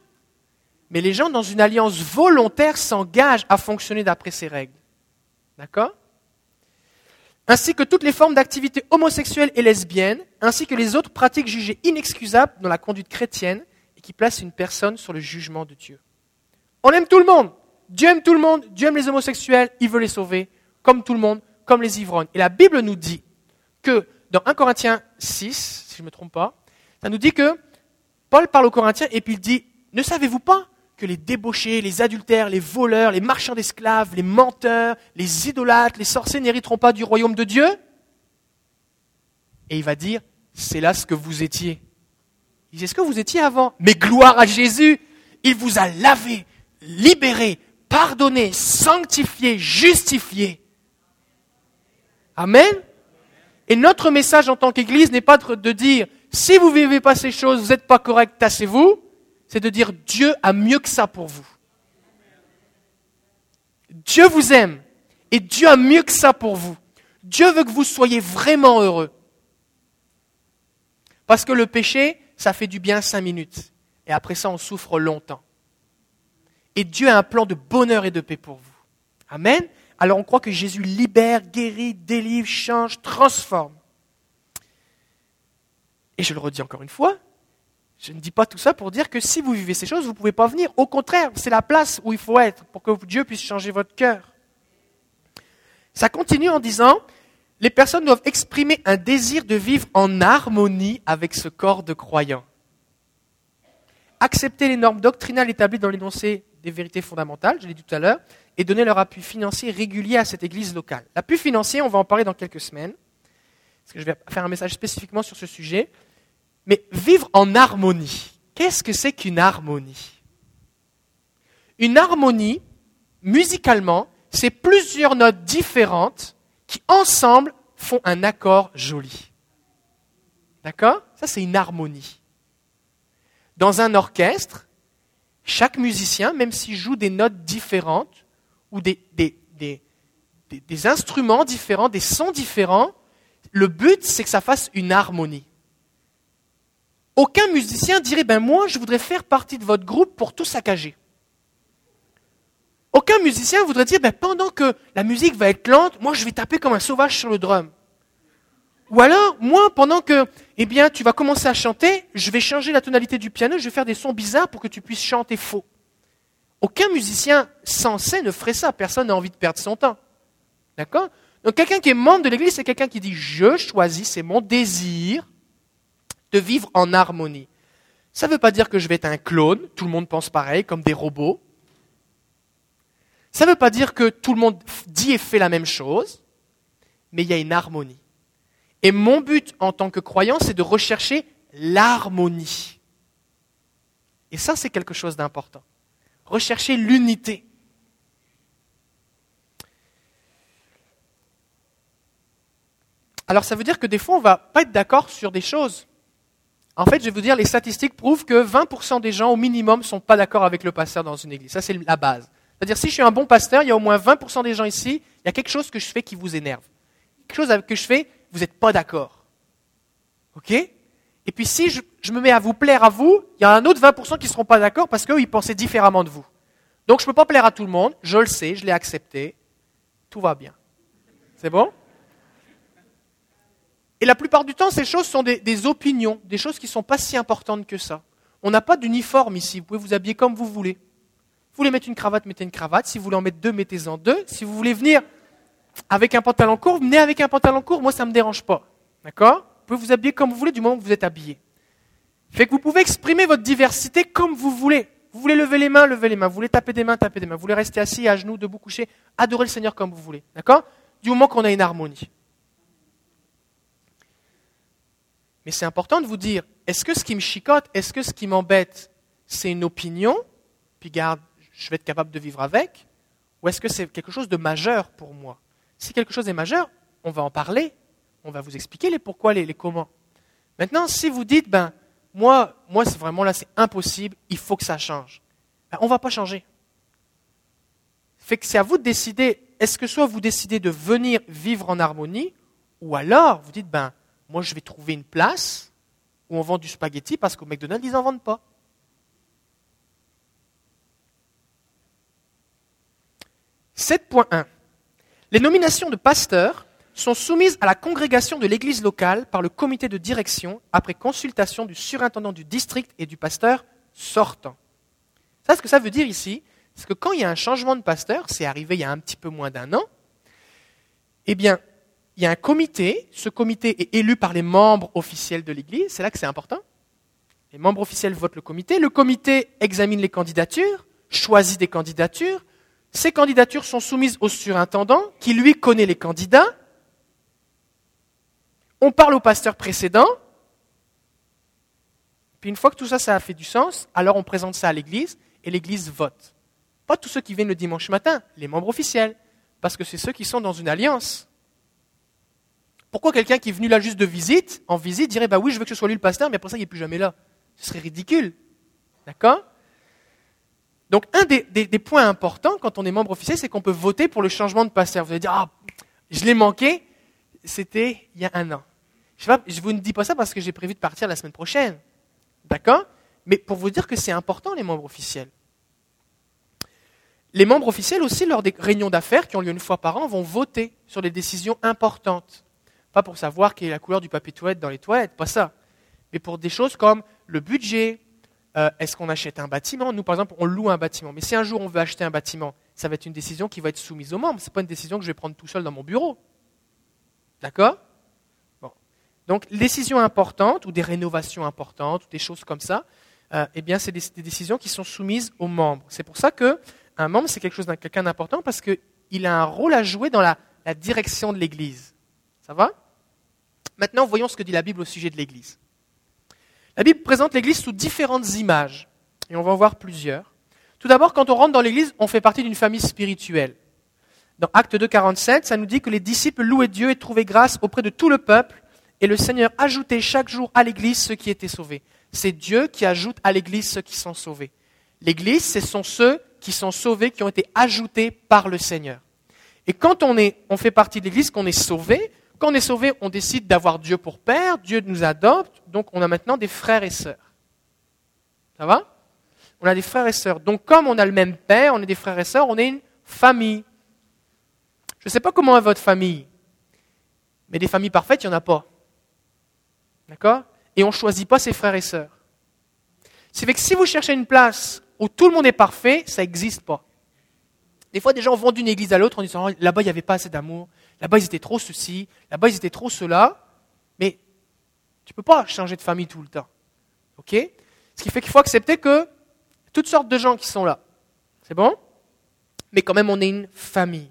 mais les gens, dans une alliance volontaire, s'engagent à fonctionner d'après ces règles. D'accord? Ainsi que toutes les formes d'activité homosexuelle et lesbienne, ainsi que les autres pratiques jugées inexcusables dans la conduite chrétienne et qui placent une personne sur le jugement de Dieu. On aime tout le monde. Dieu aime tout le monde. Dieu aime les homosexuels. Il veut les sauver, comme tout le monde, comme les ivrognes. Et la Bible nous dit que dans 1 Corinthiens 6, si je ne me trompe pas, ça nous dit que Paul parle aux Corinthiens et puis il dit, ne savez-vous pas que les débauchés, les adultères, les voleurs, les marchands d'esclaves, les menteurs, les idolâtres, les sorciers n'hériteront pas du royaume de Dieu? Et il va dire, c'est là ce que vous étiez. Il dit, ce que vous étiez avant? Mais gloire à Jésus Il vous a lavé, libéré, pardonné, sanctifié, justifié. Amen? Et notre message en tant qu'Église n'est pas de dire, si vous ne vivez pas ces choses, vous n'êtes pas correct, tassez-vous c'est de dire Dieu a mieux que ça pour vous. Dieu vous aime et Dieu a mieux que ça pour vous. Dieu veut que vous soyez vraiment heureux. Parce que le péché, ça fait du bien cinq minutes. Et après ça, on souffre longtemps. Et Dieu a un plan de bonheur et de paix pour vous. Amen. Alors on croit que Jésus libère, guérit, délivre, change, transforme. Et je le redis encore une fois, je ne dis pas tout ça pour dire que si vous vivez ces choses, vous ne pouvez pas venir. Au contraire, c'est la place où il faut être pour que Dieu puisse changer votre cœur. Ça continue en disant, les personnes doivent exprimer un désir de vivre en harmonie avec ce corps de croyants. Accepter les normes doctrinales établies dans l'énoncé des vérités fondamentales, je l'ai dit tout à l'heure, et donner leur appui financier régulier à cette église locale. L'appui financier, on va en parler dans quelques semaines, parce que je vais faire un message spécifiquement sur ce sujet. Mais vivre en harmonie, qu'est-ce que c'est qu'une harmonie? Une harmonie, musicalement, c'est plusieurs notes différentes qui ensemble font un accord joli. D'accord? Ça, c'est une harmonie. Dans un orchestre, chaque musicien, même s'il joue des notes différentes ou des, des, instruments différents, des sons différents, le but, c'est que ça fasse une harmonie. Aucun musicien dirait, ben moi, je voudrais faire partie de votre groupe pour tout saccager. Aucun musicien voudrait dire, ben pendant que la musique va être lente, moi, je vais taper comme un sauvage sur le drum. Ou alors, moi, pendant que, eh bien, tu vas commencer à chanter, je vais changer la tonalité du piano, je vais faire des sons bizarres pour que tu puisses chanter faux. Aucun musicien sensé ne ferait ça. Personne n'a envie de perdre son temps. D'accord? Donc, quelqu'un qui est membre de l'Église, c'est quelqu'un qui dit, je choisis, c'est mon désir de vivre en harmonie. Ça ne veut pas dire que je vais être un clone, tout le monde pense pareil, comme des robots. Ça ne veut pas dire que tout le monde dit et fait la même chose, mais il y a une harmonie. Et mon but en tant que croyant, c'est de rechercher l'harmonie. Et ça, c'est quelque chose d'important. Rechercher l'unité. Alors ça veut dire que des fois, on ne va pas être d'accord sur des choses. En fait, je vais vous dire, les statistiques prouvent que 20% des gens au minimum ne sont pas d'accord avec le pasteur dans une église. Ça, c'est la base. C'est-à-dire, si je suis un bon pasteur, il y a au moins 20% des gens ici, il y a quelque chose que je fais qui vous énerve. Quelque chose que je fais vous n'êtes pas d'accord. OK? Et puis si je, me mets à vous plaire à vous, il y a un autre 20% qui ne seront pas d'accord parce qu'eux, ils pensaient différemment de vous. Donc je ne peux pas plaire à tout le monde, je le sais, je l'ai accepté, tout va bien. C'est bon? Et la plupart du temps, ces choses sont des, opinions, des choses qui ne sont pas si importantes que ça. On n'a pas d'uniforme ici, vous pouvez vous habiller comme vous voulez. Vous voulez mettre une cravate, mettez une cravate. Si vous voulez en mettre deux, mettez-en deux. Si vous voulez venir avec un pantalon court, venez avec un pantalon court, moi ça ne me dérange pas. D'accord? Vous pouvez vous habiller comme vous voulez du moment que vous êtes habillé. Fait que vous pouvez exprimer votre diversité comme vous voulez. Vous voulez lever les mains, levez les mains. Vous voulez taper des mains, taper des mains. Vous voulez rester assis, à genoux, debout, couché. Adorez le Seigneur comme vous voulez. D'accord? Du moment qu'on a une harmonie. Mais c'est important de vous dire, est-ce que ce qui me chicote, est-ce que ce qui m'embête, c'est une opinion, puis garde, je vais être capable de vivre avec, ou est-ce que c'est quelque chose de majeur pour moi? Si quelque chose est majeur, on va en parler, on va vous expliquer les pourquoi, les, comment. Maintenant, si vous dites, ben, moi, moi c'est vraiment là, c'est impossible, il faut que ça change, ben, on ne va pas changer. C'est à vous de décider, est-ce que soit vous décidez de venir vivre en harmonie, ou alors vous dites, ben, moi je vais trouver une place où on vend du spaghetti parce qu'au McDonald's, ils n'en vendent pas. point 7.1. Les nominations de pasteurs sont soumises à la congrégation de l'église locale par le comité de direction après consultation du surintendant du district et du pasteur sortant. Ça, ce que ça veut dire ici, c'est que quand il y a un changement de pasteur, c'est arrivé il y a un petit peu moins d'un an, eh bien, il y a un comité, ce comité est élu par les membres officiels de l'église, c'est là que c'est important. Les membres officiels votent le comité, le comité examine les candidatures, choisit des candidatures, ces candidatures sont soumises au surintendant qui, lui, connaît les candidats. On parle au pasteur précédent. Puis une fois que tout ça, ça a fait du sens, alors on présente ça à l'Église et l'Église vote. Pas tous ceux qui viennent le dimanche matin, les membres officiels, parce que c'est ceux qui sont dans une alliance. Pourquoi quelqu'un qui est venu là juste de visite, en visite, dirait bah oui, je veux que ce soit lui le pasteur, mais après ça, il n'est plus jamais là Ce serait ridicule. D'accord? Donc, un des, points importants quand on est membre officiel, c'est qu'on peut voter pour le changement de pasteur. Vous allez dire, ah, je l'ai manqué, c'était il y a un an. Je ne vous ne dis pas ça parce que j'ai prévu de partir la semaine prochaine. D'accord? Mais pour vous dire que c'est important, les membres officiels. Les membres officiels aussi, lors des réunions d'affaires qui ont lieu une fois par an, vont voter sur des décisions importantes. Pas pour savoir quelle est la couleur du papier toilette dans les toilettes, pas ça. Mais pour des choses comme le budget, euh, est-ce qu'on achète un bâtiment? Nous, par exemple, on loue un bâtiment. Mais si un jour on veut acheter un bâtiment, ça va être une décision qui va être soumise aux membres. Ce n'est pas une décision que je vais prendre tout seul dans mon bureau. D'accord? Bon. Donc, décisions importantes ou des rénovations importantes ou des choses comme ça, euh, eh bien, c'est des, décisions qui sont soumises aux membres. C'est pour ça qu'un membre, c'est quelque chose quelqu'un d'important parce qu'il a un rôle à jouer dans la direction de l'Église. Ça va? Maintenant, voyons ce que dit la Bible au sujet de l'Église. La Bible présente l'Église sous différentes images, et on va en voir plusieurs. Tout d'abord, quand on rentre dans l'Église, on fait partie d'une famille spirituelle. Dans Acte 2, 47, ça nous dit que les disciples louaient Dieu et trouvaient grâce auprès de tout le peuple, et le Seigneur ajoutait chaque jour à l'Église ceux qui étaient sauvés. C'est Dieu qui ajoute à l'Église ceux qui sont sauvés. L'Église, ce sont ceux qui sont sauvés, qui ont été ajoutés par le Seigneur. Et quand on, est, on fait partie de l'Église, qu'on est sauvé, quand on est sauvé, on décide d'avoir Dieu pour Père, Dieu nous adopte, donc on a maintenant des frères et sœurs. Ça va? On a des frères et sœurs. Donc comme on a le même Père, on est des frères et sœurs, on est une famille. Je ne sais pas comment est votre famille, mais des familles parfaites, il n'y en a pas. D'accord? Et on ne choisit pas ses frères et sœurs. C'est fait que si vous cherchez une place où tout le monde est parfait, ça n'existe pas. Des fois, des gens vont d'une église à l'autre en disant là-bas, il n'y avait pas assez d'amour, là-bas, ils étaient trop ceci, là-bas, ils étaient trop cela. Mais tu ne peux pas changer de famille tout le temps. OK? Ce qui fait qu'il faut accepter que toutes sortes de gens qui sont là. C'est bon? Mais quand même, on est une famille.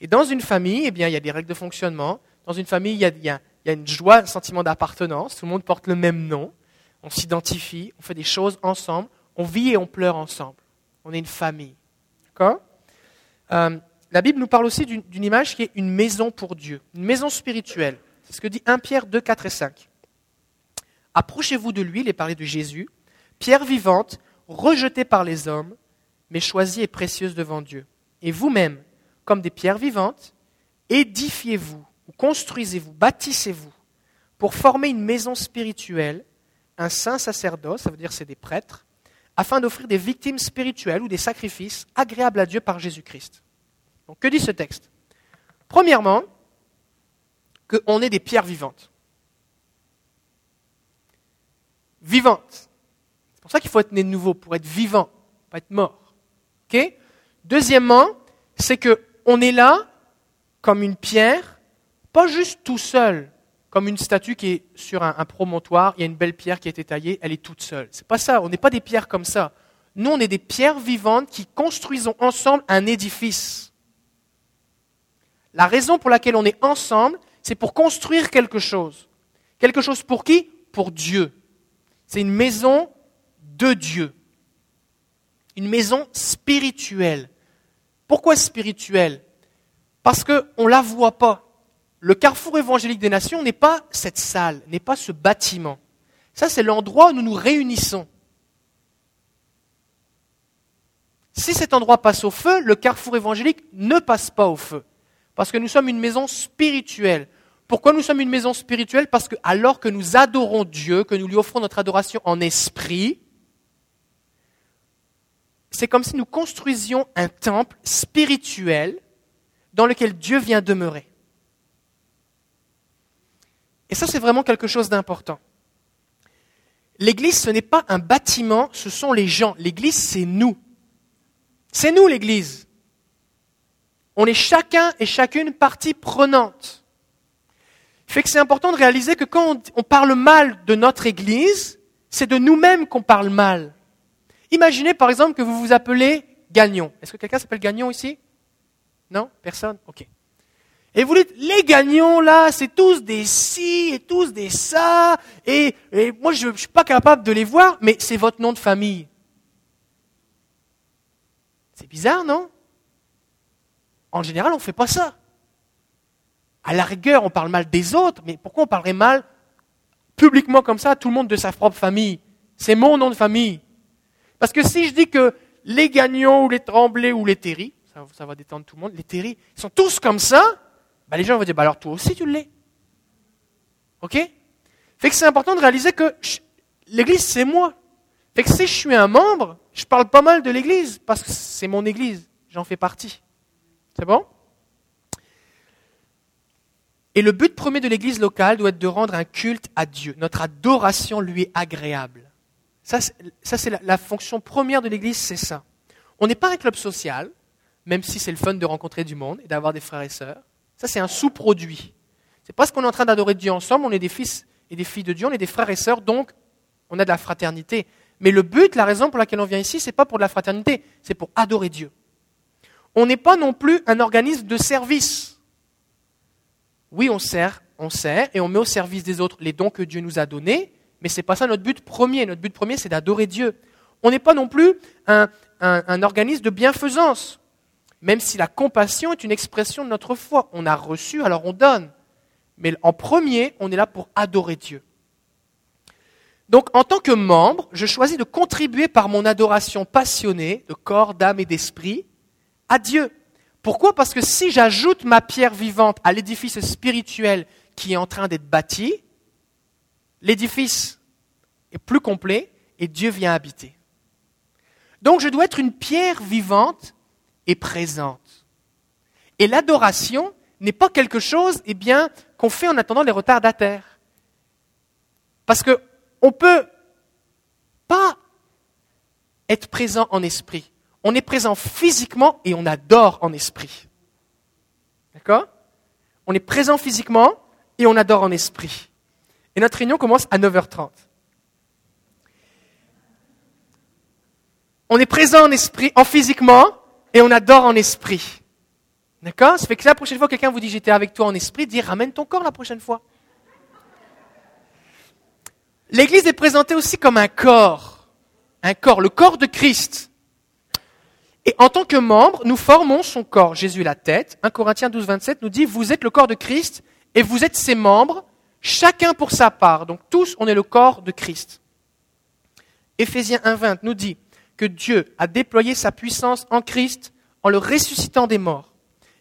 Et dans une famille, eh bien, il y a des règles de fonctionnement. Dans une famille, il y a, il y a, il y a une joie, un sentiment d'appartenance. Tout le monde porte le même nom. On s'identifie, on fait des choses ensemble. On vit et on pleure ensemble. On est une famille. D'accord? Euh, la Bible nous parle aussi d'une image qui est une maison pour Dieu, une maison spirituelle. C'est ce que dit 1 Pierre 2, 4 et 5. Approchez-vous de lui, il est parlé de Jésus, pierre vivante, rejetée par les hommes, mais choisie et précieuse devant Dieu. Et vous-même, comme des pierres vivantes, édifiez-vous, ou construisez-vous, bâtissez-vous, pour former une maison spirituelle, un saint sacerdoce, ça veut dire c'est des prêtres, afin d'offrir des victimes spirituelles ou des sacrifices agréables à Dieu par Jésus-Christ. Que dit ce texte? Premièrement, qu'on est des pierres vivantes. Vivantes. C'est pour ça qu'il faut être né de nouveau, pour être vivant, pas être mort. Deuxièmement, c'est qu'on est là comme une pierre, pas juste tout seul, comme une statue qui est sur un, promontoire, il y a une belle pierre qui a été taillée, elle est toute seule. C'est pas ça, on n'est pas des pierres comme ça. Nous, on est des pierres vivantes qui construisons ensemble un édifice. La raison pour laquelle on est ensemble, c'est pour construire quelque chose. Quelque chose pour qui? Pour Dieu. C'est une maison de Dieu. Une maison spirituelle. Pourquoi spirituelle? Parce qu'on ne la voit pas le carrefour évangélique des nations n'est pas cette salle, n'est pas ce bâtiment. Ça, c'est l'endroit où nous nous réunissons. Si cet endroit passe au feu, le carrefour évangélique ne passe pas au feu. Parce que nous sommes une maison spirituelle. Pourquoi nous sommes une maison spirituelle? Parce que alors que nous adorons Dieu, que nous lui offrons notre adoration en esprit, c'est comme si nous construisions un temple spirituel dans lequel Dieu vient demeurer. Et ça, c'est vraiment quelque chose d'important. L'Église, ce n'est pas un bâtiment, ce sont les gens. L'Église, c'est nous. C'est nous, l'Église. On est chacun et chacune partie prenante. Fait que c'est important de réaliser que quand on parle mal de notre Église, c'est de nous-mêmes qu'on parle mal. Imaginez par exemple que vous vous appelez Gagnon. Est-ce que quelqu'un s'appelle Gagnon ici? Non? Personne? Ok. Et vous dites, les gagnants là, c'est tous des ci et tous des ça, et, moi je ne suis pas capable de les voir, mais c'est votre nom de famille. C'est bizarre, non? En général, on ne fait pas ça. À la rigueur, on parle mal des autres, mais pourquoi on parlerait mal publiquement comme ça à tout le monde de sa propre famille? C'est mon nom de famille. Parce que si je dis que les gagnants ou les tremblés ou les terry, ça, va détendre tout le monde, les terry, sont tous comme ça, bah, les gens vont dire, bah alors toi aussi tu l'es. Ok? Fait que c'est important de réaliser que l'Église, c'est moi. Fait que si je suis un membre, je parle pas mal de l'Église, parce que c'est mon Église, j'en fais partie. C'est bon? Et le but premier de l'Église locale doit être de rendre un culte à Dieu. Notre adoration lui est agréable. Ça, c'est la, fonction première de l'Église, c'est ça. On n'est pas un club social, même si c'est le fun de rencontrer du monde et d'avoir des frères et sœurs. Ça, c'est un sous-produit. C'est parce qu'on est en train d'adorer Dieu ensemble, on est des fils et des filles de Dieu, on est des frères et sœurs, donc on a de la fraternité. Mais le but, la raison pour laquelle on vient ici, c'est pas pour de la fraternité, c'est pour adorer Dieu. On n'est pas non plus un organisme de service. Oui, on sert, on sert et on met au service des autres les dons que Dieu nous a donnés, mais ce n'est pas ça notre but premier. Notre but premier, c'est d'adorer Dieu. On n'est pas non plus un, organisme de bienfaisance, même si la compassion est une expression de notre foi. On a reçu, alors on donne. Mais en premier, on est là pour adorer Dieu. Donc, en tant que membre, je choisis de contribuer par mon adoration passionnée, de corps, d'âme et d'esprit, à Dieu. Pourquoi? Parce que si j'ajoute ma pierre vivante à l'édifice spirituel qui est en train d'être bâti, l'édifice est plus complet et Dieu vient habiter. Donc je dois être une pierre vivante et présente. Et l'adoration n'est pas quelque chose eh qu'on fait en attendant les retardataires. Parce qu'on ne peut pas être présent en esprit. On est présent physiquement et on adore en esprit. D'accord? On est présent physiquement et on adore en esprit. Et notre réunion commence à 9h30. On est présent en esprit, en physiquement, et on adore en esprit. D'accord? Ça fait que la prochaine fois, quelqu'un vous dit j'étais avec toi en esprit, dire ramène ton corps la prochaine fois. L'Église est présentée aussi comme un corps. Un corps, le corps de Christ. Et en tant que membre, nous formons son corps. Jésus la tête. 1 Corinthiens 12, 27 nous dit, vous êtes le corps de Christ et vous êtes ses membres, chacun pour sa part. Donc tous, on est le corps de Christ. Éphésiens 1, 20 nous dit, que Dieu a déployé sa puissance en Christ en le ressuscitant des morts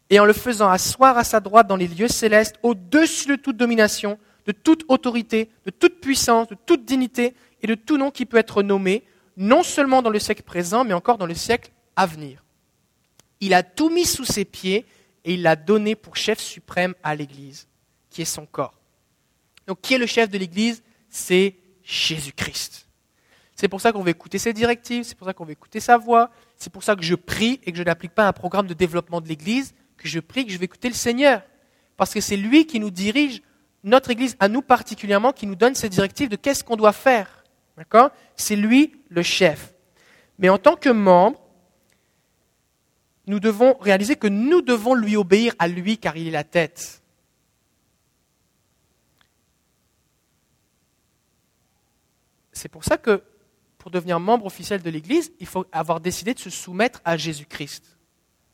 et en le faisant asseoir à sa droite dans les lieux célestes au-dessus de toute domination, de toute autorité, de toute puissance, de toute dignité et de tout nom qui peut être nommé, non seulement dans le siècle présent, mais encore dans le siècle à venir. Il a tout mis sous ses pieds et il l'a donné pour chef suprême à l'Église, qui est son corps. Donc qui est le chef de l'Église? C'est Jésus-Christ. C'est pour ça qu'on veut écouter ses directives, c'est pour ça qu'on veut écouter sa voix, c'est pour ça que je prie et que je n'applique pas un programme de développement de l'Église, que je prie, que je vais écouter le Seigneur. Parce que c'est lui qui nous dirige, notre Église, à nous particulièrement, qui nous donne ses directives de qu'est-ce qu'on doit faire. D'accord? C'est lui le chef. Mais en tant que membre, nous devons réaliser que nous devons lui obéir à lui car il est la tête. C'est pour ça que pour devenir membre officiel de l'Église, il faut avoir décidé de se soumettre à Jésus-Christ.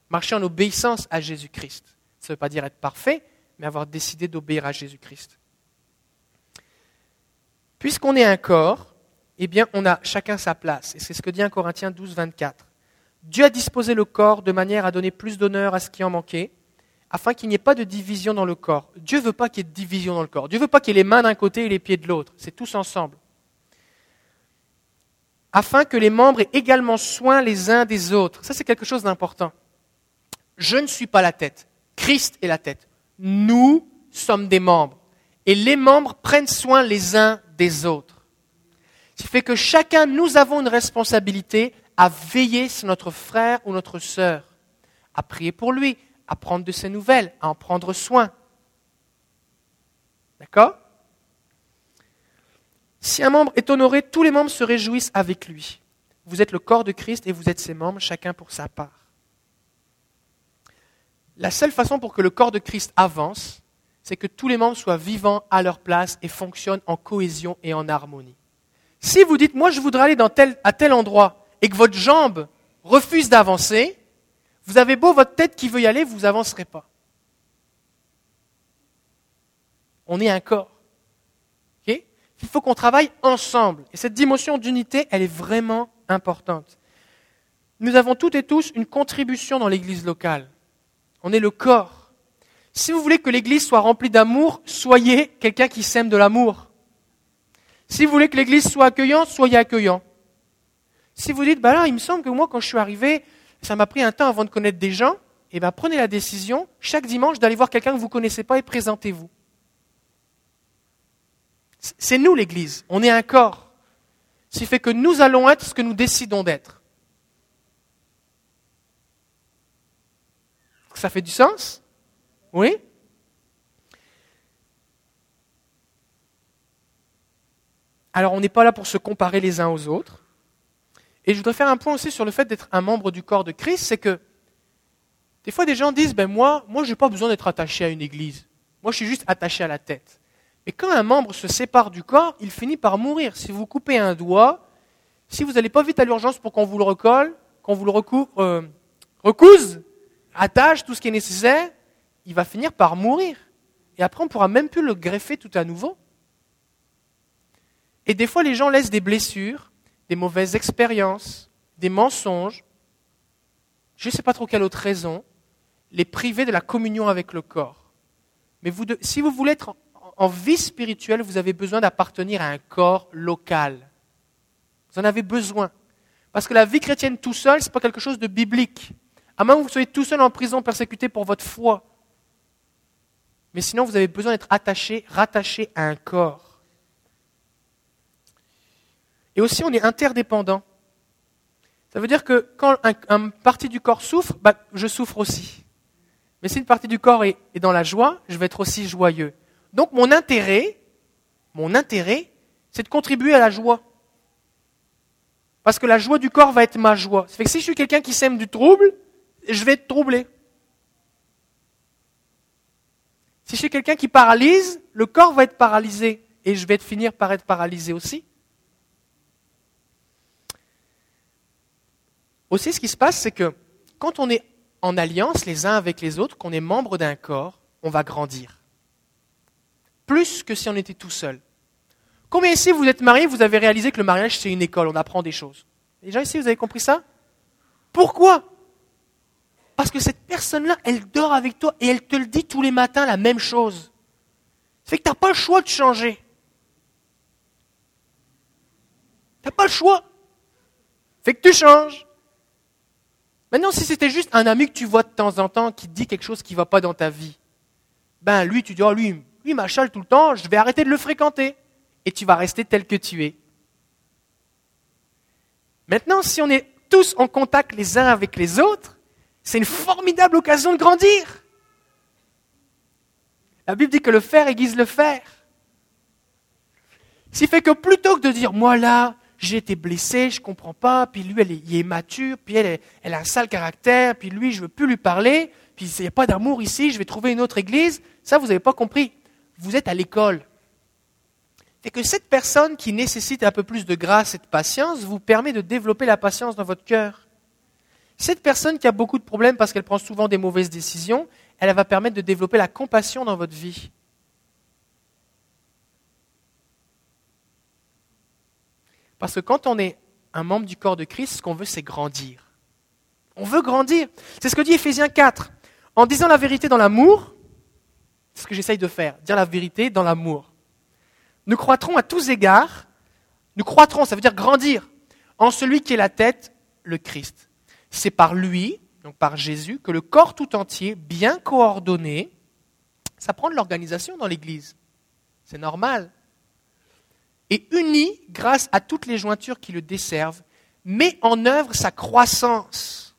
Marcher en obéissance à Jésus-Christ. Ça ne veut pas dire être parfait, mais avoir décidé d'obéir à Jésus-Christ. Puisqu'on est un corps, eh bien, on a chacun sa place. Et c'est ce que dit 1 Corinthiens 12, 24. Dieu a disposé le corps de manière à donner plus d'honneur à ce qui en manquait, afin qu'il n'y ait pas de division dans le corps. Dieu ne veut pas qu'il y ait de division dans le corps. Dieu ne veut pas qu'il y ait les mains d'un côté et les pieds de l'autre. C'est tous ensemble afin que les membres aient également soin les uns des autres. Ça, c'est quelque chose d'important. Je ne suis pas la tête. Christ est la tête. Nous sommes des membres. Et les membres prennent soin les uns des autres. Ce qui fait que chacun, nous avons une responsabilité à veiller sur notre frère ou notre sœur, à prier pour lui, à prendre de ses nouvelles, à en prendre soin. D'accord? Si un membre est honoré, tous les membres se réjouissent avec lui. Vous êtes le corps de Christ et vous êtes ses membres, chacun pour sa part. La seule façon pour que le corps de Christ avance, c'est que tous les membres soient vivants à leur place et fonctionnent en cohésion et en harmonie. Si vous dites, moi je voudrais aller à tel endroit, et que votre jambe refuse d'avancer, vous avez beau votre tête qui veut y aller, vous n'avancerez pas. On est un corps. Il faut qu'on travaille ensemble. Et cette dimension d'unité, elle est vraiment importante. Nous avons toutes et tous une contribution dans l'Église locale. On est le corps. Si vous voulez que l'Église soit remplie d'amour, soyez quelqu'un qui sème de l'amour. Si vous voulez que l'Église soit accueillante, soyez accueillant. Si vous dites, bah il me semble que moi, quand je suis arrivé, ça m'a pris un temps avant de connaître des gens, eh bien, prenez la décision, chaque dimanche, d'aller voir quelqu'un que vous ne connaissez pas et présentez-vous. C'est nous l'Église, on est un corps. Ce qui fait que nous allons être ce que nous décidons d'être. Ça fait du sens? Oui? Alors on n'est pas là pour se comparer les uns aux autres. Et je voudrais faire un point aussi sur le fait d'être un membre du corps de Christ, c'est que des fois des gens disent, ben moi, moi, j'ai pas besoin d'être attaché à une église. Moi, je suis juste attaché à la tête. Mais quand un membre se sépare du corps, il finit par mourir. Si vous coupez un doigt, si vous n'allez pas vite à l'urgence pour qu'on vous le recolle, qu'on vous le euh, recouse, attache tout ce qui est nécessaire, il va finir par mourir. Et après, on ne pourra même plus le greffer tout à nouveau. Et des fois, les gens laissent des blessures, des mauvaises expériences, des mensonges, je ne sais pas trop quelle autre raison, les priver de la communion avec le corps. Mais si vous voulez être en vie spirituelle, vous avez besoin d'appartenir à un corps local. Vous en avez besoin. Parce que la vie chrétienne tout seul, ce n'est pas quelque chose de biblique. À moins que vous soyez tout seul en prison, persécuté pour votre foi. Mais sinon, vous avez besoin d'être attaché, rattaché à un corps. Et aussi, on est interdépendant. Ça veut dire que quand une partie du corps souffre, bah, je souffre aussi. Mais si une partie du corps est dans la joie, je vais être aussi joyeux. Donc mon intérêt, mon intérêt, c'est de contribuer à la joie. Parce que la joie du corps va être ma joie. Ça fait que si je suis quelqu'un qui sème du trouble, je vais être troublé. Si je suis quelqu'un qui paralyse, le corps va être paralysé et je vais finir par être paralysé aussi. Aussi, ce qui se passe, c'est que quand on est en alliance les uns avec les autres, qu'on est membre d'un corps, on va grandir plus que si on était tout seul. Combien ici vous êtes mariés, vous avez réalisé que le mariage c'est une école, on apprend des choses? Les gens ici, vous avez compris ça? Pourquoi? Parce que cette personne-là, elle dort avec toi et elle te le dit tous les matins la même chose. Ça fait que tu n'as pas le choix de changer. Tu n'as pas le choix. Fait que tu changes. Maintenant, si c'était juste un ami que tu vois de temps en temps qui te dit quelque chose qui ne va pas dans ta vie, ben lui, tu dis, oh lui, lui m'achale tout le temps, je vais arrêter de le fréquenter. Et tu vas rester tel que tu es. Maintenant, si on est tous en contact les uns avec les autres, c'est une formidable occasion de grandir. La Bible dit que le fer aiguise le fer. Ce qui fait que plutôt que de dire, moi là, j'ai été blessé, je ne comprends pas, puis lui, est, il est mature, puis elle, a un sale caractère, puis lui, je ne veux plus lui parler, puis il n'y a pas d'amour ici, je vais trouver une autre église. Ça, vous n'avez pas compris vous êtes à l'école. Et que cette personne qui nécessite un peu plus de grâce et de patience vous permet de développer la patience dans votre cœur. Cette personne qui a beaucoup de problèmes parce qu'elle prend souvent des mauvaises décisions, elle va permettre de développer la compassion dans votre vie. Parce que quand on est un membre du corps de Christ, ce qu'on veut, c'est grandir. On veut grandir. C'est ce que dit Ephésiens 4. En disant la vérité dans l'amour, c'est ce que j'essaye de faire, dire la vérité dans l'amour. Nous croîtrons à tous égards, nous croîtrons, ça veut dire grandir, en celui qui est la tête, le Christ. C'est par lui, donc par Jésus, que le corps tout entier, bien coordonné, ça prend de l'organisation dans l'Église. C'est normal. Et uni grâce à toutes les jointures qui le desservent, met en œuvre sa croissance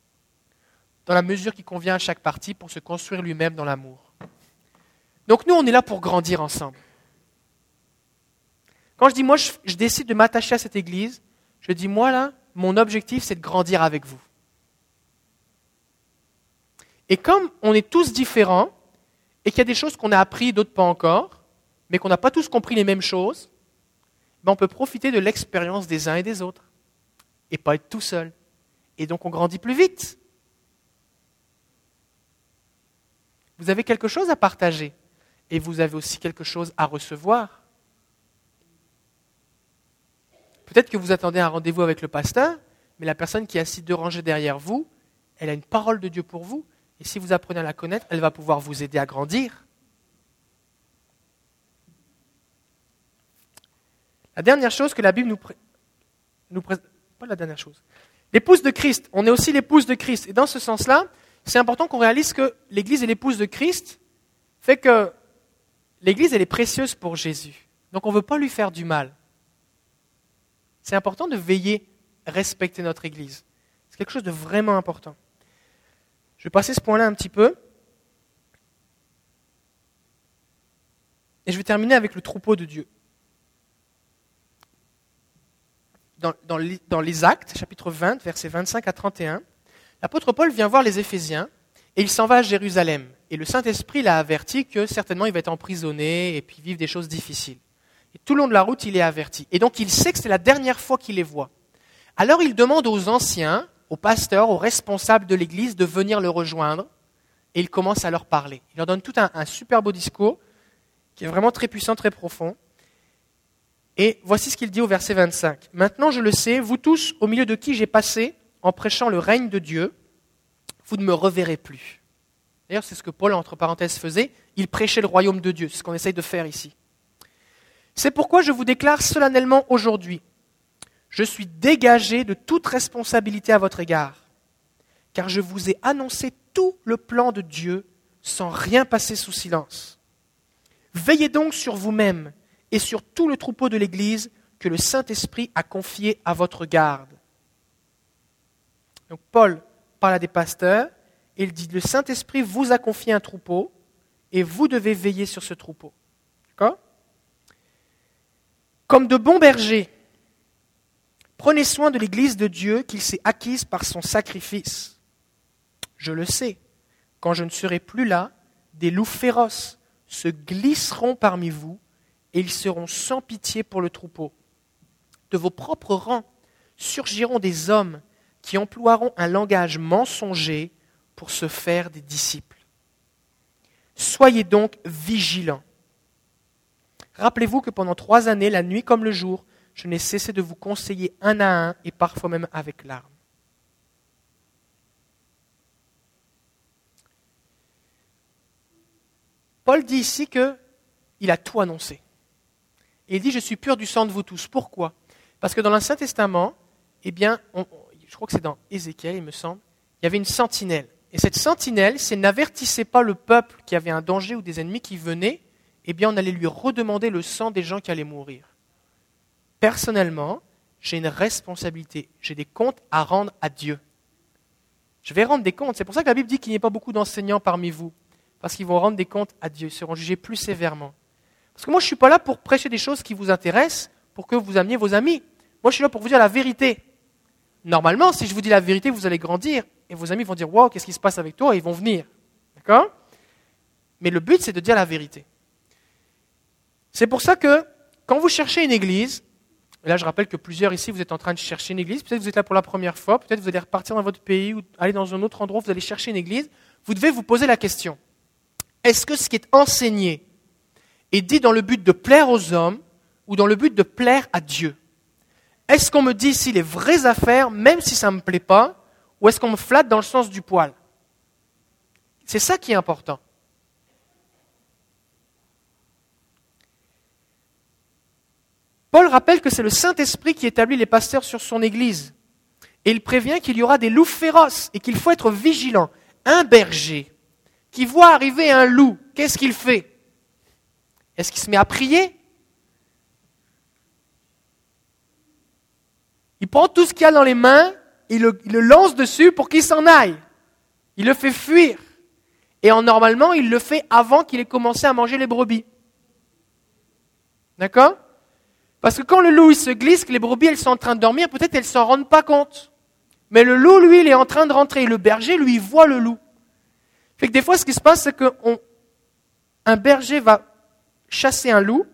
dans la mesure qui convient à chaque partie pour se construire lui-même dans l'amour. Donc nous, on est là pour grandir ensemble. Quand je dis moi, je, décide de m'attacher à cette église, je dis moi là, mon objectif, c'est de grandir avec vous. Et comme on est tous différents, et qu'il y a des choses qu'on a appris, d'autres pas encore, mais qu'on n'a pas tous compris les mêmes choses, ben on peut profiter de l'expérience des uns et des autres, et pas être tout seul. Et donc on grandit plus vite. Vous avez quelque chose à partager et vous avez aussi quelque chose à recevoir. Peut-être que vous attendez un rendez-vous avec le pasteur, mais la personne qui est assise deux rangées derrière vous, elle a une parole de Dieu pour vous, et si vous apprenez à la connaître, elle va pouvoir vous aider à grandir. La dernière chose que la Bible nous, présente, pas la dernière chose, l'épouse de Christ, on est aussi l'épouse de Christ, et dans ce sens-là, c'est important qu'on réalise que l'Église est l'épouse de Christ, fait que L'Église, elle est précieuse pour Jésus. Donc on ne veut pas lui faire du mal. C'est important de veiller, respecter notre Église. C'est quelque chose de vraiment important. Je vais passer ce point-là un petit peu. Et je vais terminer avec le troupeau de Dieu. Dans, les Actes, chapitre 20, versets 25 à 31, l'apôtre Paul vient voir les Éphésiens et il s'en va à Jérusalem. Et le Saint-Esprit l'a averti que certainement il va être emprisonné et puis vivre des choses difficiles. Tout le long de la route, il est averti. Et donc il sait que c'est la dernière fois qu'il les voit. Alors il demande aux anciens, aux pasteurs, aux responsables de l'Église de venir le rejoindre et il commence à leur parler. Il leur donne tout un, un super beau discours qui est vraiment très puissant, très profond. Et voici ce qu'il dit au verset 25. Maintenant je le sais, vous tous au milieu de qui j'ai passé en prêchant le règne de Dieu, vous ne me reverrez plus. D'ailleurs, c'est ce que Paul, entre parenthèses, faisait. Il prêchait le royaume de Dieu. C'est ce qu'on essaye de faire ici. C'est pourquoi je vous déclare solennellement aujourd'hui, je suis dégagé de toute responsabilité à votre égard, car je vous ai annoncé tout le plan de Dieu sans rien passer sous silence. Veillez donc sur vous-même et sur tout le troupeau de l'Église que le Saint-Esprit a confié à votre garde. Donc Paul parle à des pasteurs et il dit, le Saint-Esprit vous a confié un troupeau et vous devez veiller sur ce troupeau. Comme de bons bergers, prenez soin de l'Église de Dieu qu'il s'est acquise par son sacrifice. Je le sais, quand je ne serai plus là, des loups féroces se glisseront parmi vous et ils seront sans pitié pour le troupeau. De vos propres rangs surgiront des hommes qui emploieront un langage mensonger pour se faire des disciples. Soyez donc vigilants. Rappelez-vous que pendant trois années, la nuit comme le jour, je n'ai cessé de vous conseiller un à un et parfois même avec larmes. Paul dit ici qu'il a tout annoncé. Et il dit, je suis pur du sang de vous tous. Pourquoi? Parce que dans l'Ancien Testament, eh bien, je crois que c'est dans Ézéchiel, il me semble, il y avait une sentinelle. Et cette sentinelle, si elle n'avertissait pas le peuple qu'il y avait un danger ou des ennemis qui venaient, eh bien on allait lui redemander le sang des gens qui allaient mourir. Personnellement, j'ai une responsabilité, j'ai des comptes à rendre à Dieu. Je vais rendre des comptes. C'est pour ça que la Bible dit qu'il n'y a pas beaucoup d'enseignants parmi vous, parce qu'ils vont rendre des comptes à Dieu, ils seront jugés plus sévèrement. Parce que moi, je ne suis pas là pour prêcher des choses qui vous intéressent, pour que vous ameniez vos amis. Moi, je suis là pour vous dire la vérité. Normalement, si je vous dis la vérité, vous allez grandir et vos amis vont dire Waouh, qu'est-ce qui se passe avec toi? Et ils vont venir. D'accord? Mais le but, c'est de dire la vérité. C'est pour ça que quand vous cherchez une église, et là je rappelle que plusieurs ici, vous êtes en train de chercher une église, peut-être vous êtes là pour la première fois, peut-être vous allez repartir dans votre pays ou aller dans un autre endroit, vous allez chercher une église, vous devez vous poser la question est-ce que ce qui est enseigné est dit dans le but de plaire aux hommes ou dans le but de plaire à Dieu Est-ce qu'on me dit ici les vraies affaires, même si ça ne me plaît pas, ou est-ce qu'on me flatte dans le sens du poil? C'est ça qui est important. Paul rappelle que c'est le Saint-Esprit qui établit les pasteurs sur son Église. Et il prévient qu'il y aura des loups féroces et qu'il faut être vigilant. Un berger qui voit arriver un loup, qu'est-ce qu'il fait? Est-ce qu'il se met à prier? Il prend tout ce qu'il a dans les mains il le, lance dessus pour qu'il s'en aille. Il le fait fuir. Et en normalement, il le fait avant qu'il ait commencé à manger les brebis. D'accord? Parce que quand le loup il se glisse, que les brebis elles sont en train de dormir, peut-être elles s'en rendent pas compte. Mais le loup, lui, il est en train de rentrer. Le berger, lui, voit le loup. Fait que des fois, ce qui se passe, c'est qu'un berger va chasser un loup,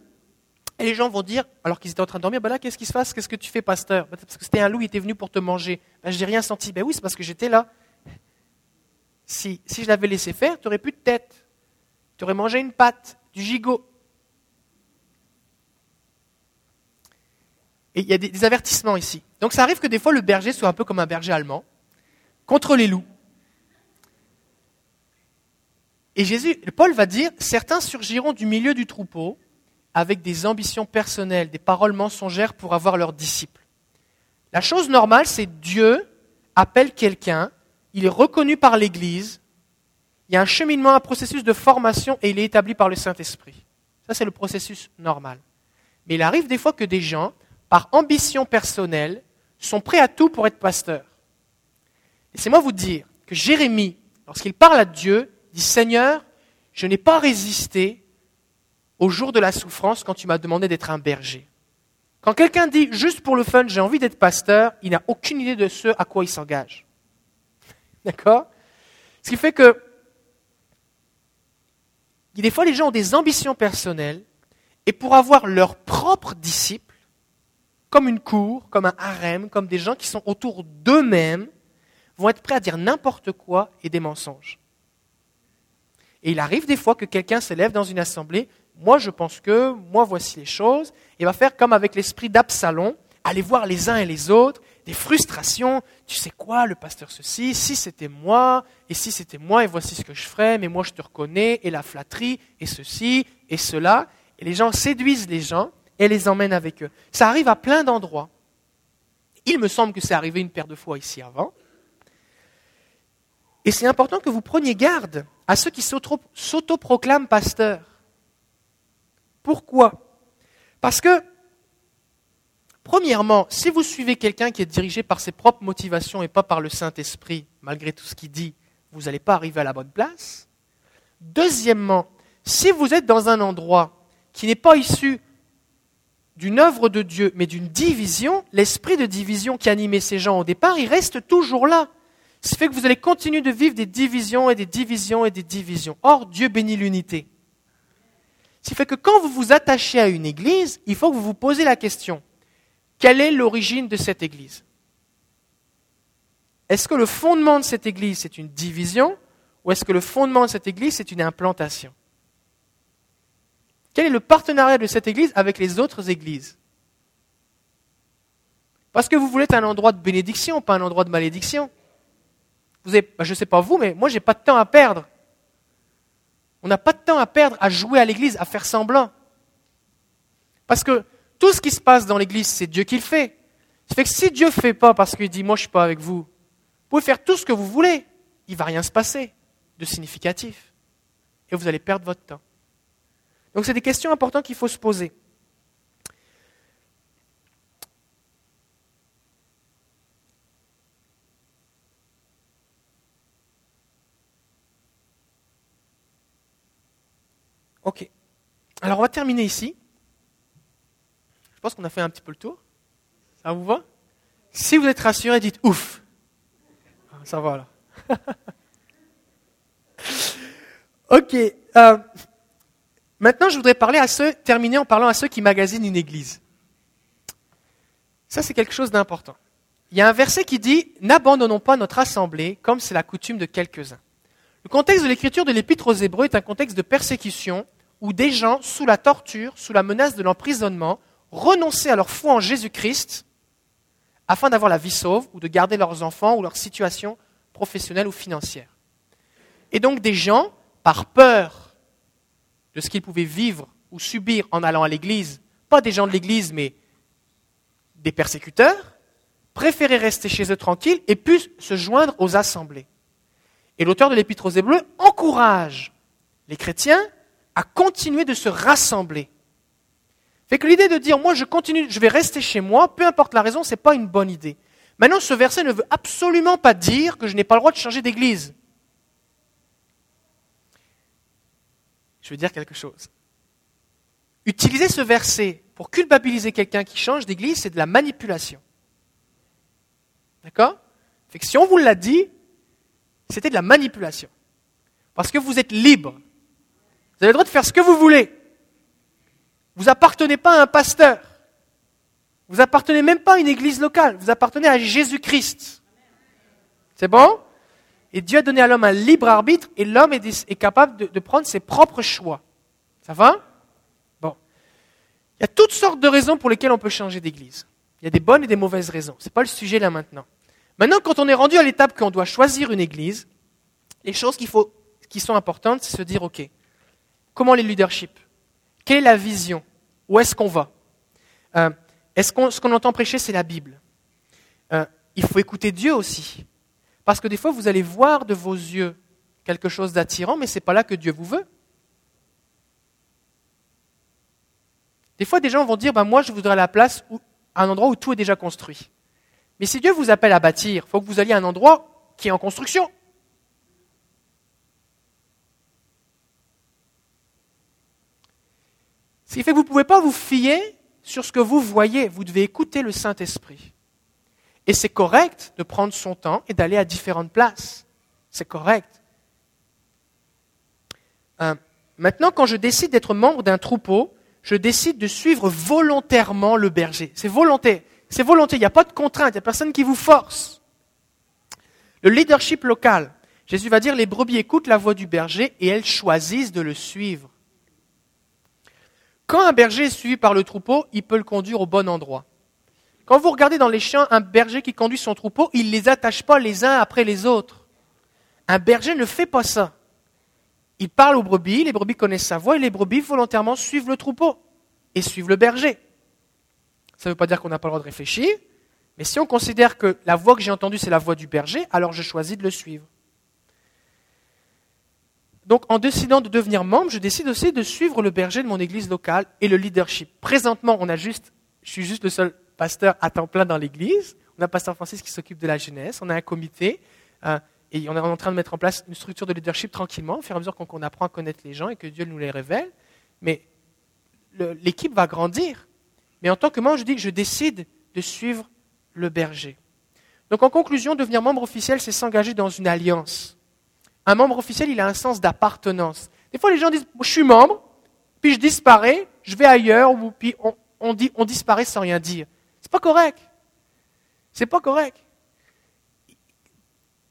et les gens vont dire, alors qu'ils étaient en train de dormir, ben là, qu'est-ce qui se passe? Qu'est-ce que tu fais, pasteur? Ben, Parce que c'était un loup, il était venu pour te manger. Ben, je n'ai rien senti. Ben oui, c'est parce que j'étais là. Si, si je l'avais laissé faire, tu n'aurais plus de tête. Tu aurais mangé une patte, du gigot. Et il y a des, des, avertissements ici. Donc ça arrive que des fois, le berger soit un peu comme un berger allemand, contre les loups. Et Jésus, Paul va dire, certains surgiront du milieu du troupeau avec des ambitions personnelles, des paroles mensongères pour avoir leurs disciples. La chose normale, c'est Dieu appelle quelqu'un, il est reconnu par l'Église, il y a un cheminement, un processus de formation et il est établi par le Saint-Esprit. Ça, c'est le processus normal. Mais il arrive des fois que des gens, par ambition personnelle, sont prêts à tout pour être pasteurs. Laissez-moi vous dire que Jérémie, lorsqu'il parle à Dieu, dit Seigneur, je n'ai pas résisté au jour de la souffrance quand tu m'as demandé d'être un berger. Quand quelqu'un dit juste pour le fun, j'ai envie d'être pasteur, il n'a aucune idée de ce à quoi il s'engage. D'accord? Ce qui fait que des fois, les gens ont des ambitions personnelles et pour avoir leurs propres disciples, comme une cour, comme un harem, comme des gens qui sont autour d'eux-mêmes, vont être prêts à dire n'importe quoi et des mensonges. Et il arrive des fois que quelqu'un s'élève dans une assemblée, moi je pense que, moi voici les choses, et va faire comme avec l'esprit d'Absalom, aller voir les uns et les autres, des frustrations, tu sais quoi, le pasteur ceci, si c'était moi, et si c'était moi, et voici ce que je ferais, mais moi je te reconnais, et la flatterie, et ceci, et cela. Et les gens séduisent les gens et les emmènent avec eux. Ça arrive à plein d'endroits. Il me semble que c'est arrivé une paire de fois ici avant. Et c'est important que vous preniez garde à ceux qui s'autoproclament pasteurs. Pourquoi? Parce que, premièrement, si vous suivez quelqu'un qui est dirigé par ses propres motivations et pas par le Saint-Esprit, malgré tout ce qu'il dit, vous n'allez pas arriver à la bonne place. Deuxièmement, si vous êtes dans un endroit qui n'est pas issu d'une œuvre de Dieu, mais d'une division, l'esprit de division qui animait ces gens au départ, il reste toujours là. Ce fait que vous allez continuer de vivre des divisions et des divisions et des divisions. Or, Dieu bénit l'unité. Ce fait que quand vous vous attachez à une église, il faut que vous vous posez la question, quelle est l'origine de cette église? Est-ce que le fondement de cette église, c'est une division ou est-ce que le fondement de cette église, c'est une implantation? Quel est le partenariat de cette église avec les autres églises? Parce que vous voulez être un endroit de bénédiction, pas un endroit de malédiction. Vous avez, bah, je ne sais pas vous, mais moi, je n'ai pas de temps à perdre. On n'a pas de temps à perdre à jouer à l'église, à faire semblant. Parce que tout ce qui se passe dans l'église, c'est Dieu qui le fait. Ça fait que si Dieu ne fait pas parce qu'il dit, moi, je ne suis pas avec vous, vous pouvez faire tout ce que vous voulez. Il ne va rien se passer de significatif. Et vous allez perdre votre temps. Donc, c'est des questions importantes qu'il faut se poser. Ok. Alors on va terminer ici. Je pense qu'on a fait un petit peu le tour. Ça vous va? Si vous êtes rassuré, dites ouf. Ah, ça va là. ok. Euh, maintenant, je voudrais parler à ceux, terminer en parlant à ceux qui magasinent une église. Ça, c'est quelque chose d'important. Il y a un verset qui dit N'abandonnons pas notre assemblée comme c'est la coutume de quelques-uns. Le contexte de l'écriture de l'Épître aux Hébreux est un contexte de persécution où des gens, sous la torture, sous la menace de l'emprisonnement, renonçaient à leur foi en Jésus-Christ afin d'avoir la vie sauve ou de garder leurs enfants ou leur situation professionnelle ou financière. Et donc des gens, par peur de ce qu'ils pouvaient vivre ou subir en allant à l'Église, pas des gens de l'Église, mais des persécuteurs, préféraient rester chez eux tranquilles et puissent se joindre aux assemblées. Et l'auteur de l'Épître aux Hébreux encourage les chrétiens à continuer de se rassembler. Fait que l'idée de dire moi je continue, je vais rester chez moi, peu importe la raison, ce n'est pas une bonne idée. Maintenant, ce verset ne veut absolument pas dire que je n'ai pas le droit de changer d'église. Je veux dire quelque chose. Utiliser ce verset pour culpabiliser quelqu'un qui change d'église, c'est de la manipulation. D'accord? Fait que si on vous l'a dit, c'était de la manipulation. Parce que vous êtes libre. Vous avez le droit de faire ce que vous voulez. Vous appartenez pas à un pasteur. Vous appartenez même pas à une église locale. Vous appartenez à Jésus-Christ. C'est bon? Et Dieu a donné à l'homme un libre arbitre et l'homme est, capable de, prendre ses propres choix. Ça va? Bon. Il y a toutes sortes de raisons pour lesquelles on peut changer d'église. Il y a des bonnes et des mauvaises raisons. Ce n'est pas le sujet là maintenant. Maintenant, quand on est rendu à l'étape qu'on doit choisir une église, les choses faut, qui sont importantes, c'est se dire, OK, comment les leaderships? Quelle est la vision? Où est-ce qu'on va? Euh, Est-ce qu'on, ce qu'on entend prêcher, c'est la Bible? Euh, Il faut écouter Dieu aussi. Parce que des fois, vous allez voir de vos yeux quelque chose d'attirant, mais ce n'est pas là que Dieu vous veut. Des fois, des gens vont dire, ben, moi, je voudrais la place, où, un endroit où tout est déjà construit. Mais si Dieu vous appelle à bâtir, il faut que vous alliez à un endroit qui est en construction. Ce qui fait que vous ne pouvez pas vous fier sur ce que vous voyez, vous devez écouter le Saint-Esprit. Et c'est correct de prendre son temps et d'aller à différentes places. C'est correct. Euh, maintenant, quand je décide d'être membre d'un troupeau, je décide de suivre volontairement le berger. C'est volonté. C'est volonté. Il n'y a pas de contrainte. Il n'y a personne qui vous force. Le leadership local. Jésus va dire, les brebis écoutent la voix du berger et elles choisissent de le suivre. Quand un berger est suivi par le troupeau, il peut le conduire au bon endroit. Quand vous regardez dans les champs un berger qui conduit son troupeau, il ne les attache pas les uns après les autres. Un berger ne fait pas ça. Il parle aux brebis, les brebis connaissent sa voix et les brebis volontairement suivent le troupeau et suivent le berger. Ça ne veut pas dire qu'on n'a pas le droit de réfléchir, mais si on considère que la voix que j'ai entendue c'est la voix du berger, alors je choisis de le suivre. Donc en décidant de devenir membre, je décide aussi de suivre le berger de mon église locale et le leadership. Présentement, on a juste, je suis juste le seul pasteur à temps plein dans l'église. On a pasteur Francis qui s'occupe de la jeunesse. On a un comité. Euh, et on est en train de mettre en place une structure de leadership tranquillement, au fur et à mesure qu'on apprend à connaître les gens et que Dieu nous les révèle. Mais l'équipe va grandir. Mais en tant que membre, je dis que je décide de suivre le berger. Donc en conclusion, devenir membre officiel, c'est s'engager dans une alliance. Un membre officiel, il a un sens d'appartenance. Des fois, les gens disent, je suis membre, puis je disparais, je vais ailleurs, ou puis on, dit, on disparaît sans rien dire. C'est pas correct. C'est pas correct.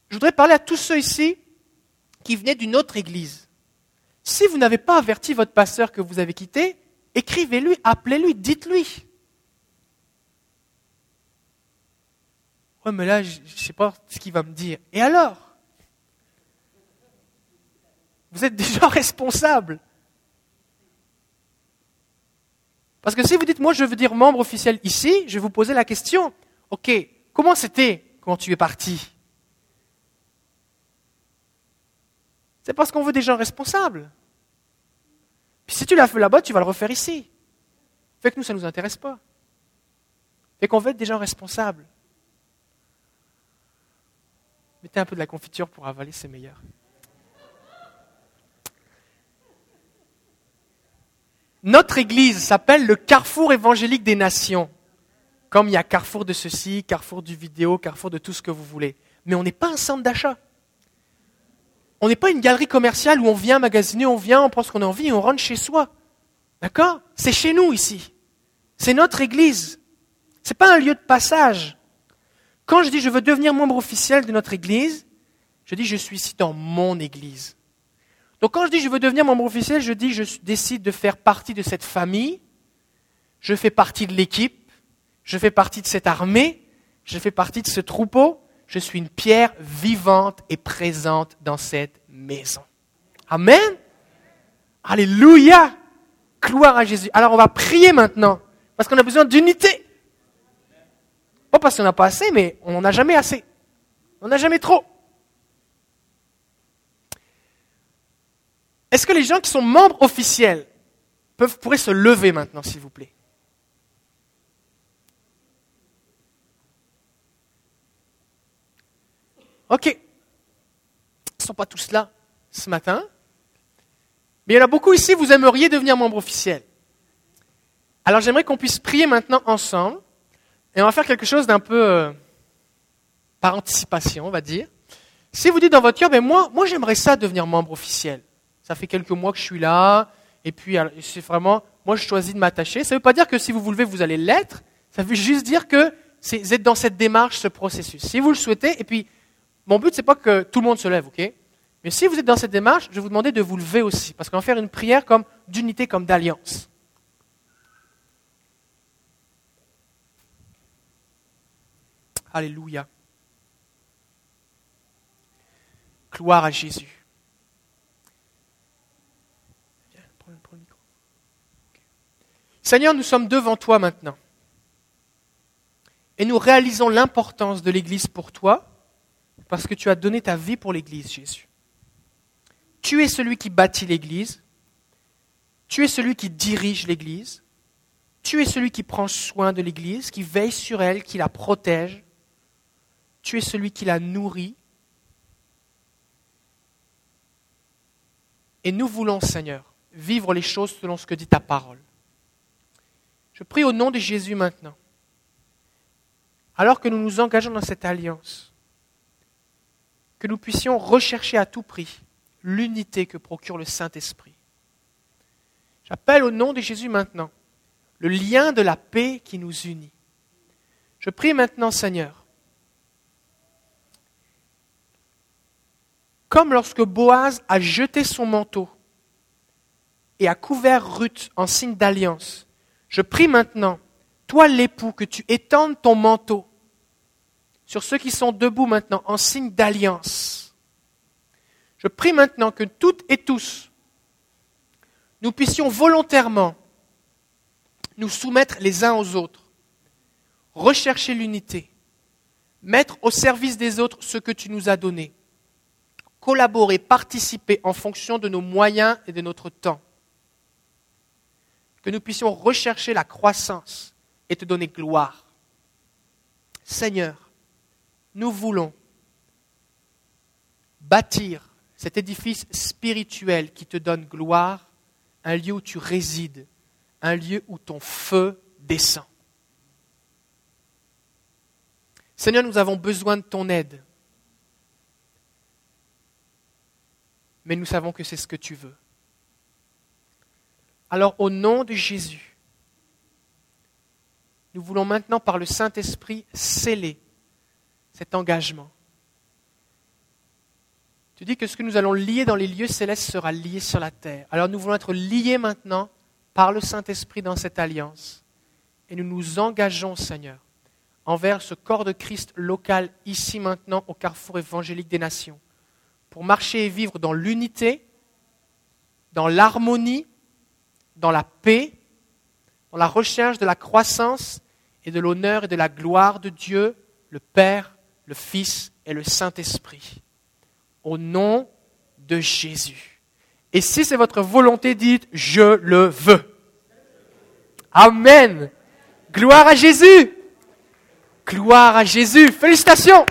Je voudrais parler à tous ceux ici qui venaient d'une autre église. Si vous n'avez pas averti votre pasteur que vous avez quitté, écrivez-lui, appelez-lui, dites-lui. Ouais, mais là, je ne sais pas ce qu'il va me dire. Et alors? Vous êtes déjà responsable. Parce que si vous dites, moi je veux dire membre officiel ici, je vais vous poser la question, ok, comment c'était quand tu es parti? C'est parce qu'on veut des gens responsables. Puis si tu l'as fait là-bas, tu vas le refaire ici. Fait que nous, ça ne nous intéresse pas. Fait qu'on veut être des gens responsables. Mettez un peu de la confiture pour avaler, c'est meilleur. Notre église s'appelle le carrefour évangélique des nations. Comme il y a carrefour de ceci, carrefour du vidéo, carrefour de tout ce que vous voulez. Mais on n'est pas un centre d'achat. On n'est pas une galerie commerciale où on vient magasiner, on vient, on prend ce qu'on a envie et on rentre chez soi. D'accord? C'est chez nous ici. C'est notre église. Ce n'est pas un lieu de passage. Quand je dis je veux devenir membre officiel de notre église, je dis je suis ici dans mon église. Donc quand je dis je veux devenir membre officiel, je dis je décide de faire partie de cette famille, je fais partie de l'équipe, je fais partie de cette armée, je fais partie de ce troupeau, je suis une pierre vivante et présente dans cette maison. Amen. Alléluia. Gloire à Jésus. Alors on va prier maintenant, parce qu'on a besoin d'unité. Pas parce qu'on n'a pas assez, mais on n'en a jamais assez. On n'a jamais trop. Est-ce que les gens qui sont membres officiels pourraient se lever maintenant, s'il vous plaît? Ok. Ils ne sont pas tous là ce matin. Mais il y en a beaucoup ici, vous aimeriez devenir membre officiel. Alors j'aimerais qu'on puisse prier maintenant ensemble. Et on va faire quelque chose d'un peu euh, par anticipation, on va dire. Si vous dites dans votre cœur, ben moi, moi j'aimerais ça devenir membre officiel. Ça fait quelques mois que je suis là, et puis c'est vraiment, moi je choisis de m'attacher. Ça ne veut pas dire que si vous vous levez, vous allez l'être. Ça veut juste dire que vous êtes dans cette démarche, ce processus. Si vous le souhaitez, et puis mon but, c'est pas que tout le monde se lève, ok? Mais si vous êtes dans cette démarche, je vais vous demander de vous lever aussi, parce qu'on va faire une prière comme d'unité, comme d'alliance. Alléluia. Gloire à Jésus. Seigneur, nous sommes devant toi maintenant. Et nous réalisons l'importance de l'Église pour toi parce que tu as donné ta vie pour l'Église, Jésus. Tu es celui qui bâtit l'Église. Tu es celui qui dirige l'Église. Tu es celui qui prend soin de l'Église, qui veille sur elle, qui la protège. Tu es celui qui la nourrit. Et nous voulons, Seigneur, vivre les choses selon ce que dit ta parole. Je prie au nom de Jésus maintenant, alors que nous nous engageons dans cette alliance, que nous puissions rechercher à tout prix l'unité que procure le Saint-Esprit. J'appelle au nom de Jésus maintenant le lien de la paix qui nous unit. Je prie maintenant, Seigneur, comme lorsque Boaz a jeté son manteau et a couvert Ruth en signe d'alliance, je prie maintenant, toi l'époux, que tu étendes ton manteau sur ceux qui sont debout maintenant en signe d'alliance. Je prie maintenant que toutes et tous, nous puissions volontairement nous soumettre les uns aux autres, rechercher l'unité, mettre au service des autres ce que tu nous as donné, collaborer, participer en fonction de nos moyens et de notre temps, que nous puissions rechercher la croissance et te donner gloire. Seigneur, nous voulons bâtir cet édifice spirituel qui te donne gloire, un lieu où tu résides, un lieu où ton feu descend. Seigneur, nous avons besoin de ton aide. Mais nous savons que c'est ce que tu veux. Alors au nom de Jésus, nous voulons maintenant par le Saint-Esprit sceller cet engagement. Tu dis que ce que nous allons lier dans les lieux célestes sera lié sur la terre. Alors nous voulons être liés maintenant par le Saint-Esprit dans cette alliance. Et nous nous engageons, Seigneur, envers ce corps de Christ local ici maintenant au carrefour évangélique des nations, pour marcher et vivre dans l'unité, dans l'harmonie, dans la paix, dans la recherche de la croissance et de l'honneur et de la gloire de Dieu, le Père, le Fils et le Saint-Esprit. Au nom de Jésus. Et si c'est votre volonté, dites, je le veux. Amen. Gloire à Jésus. Gloire à Jésus. Félicitations.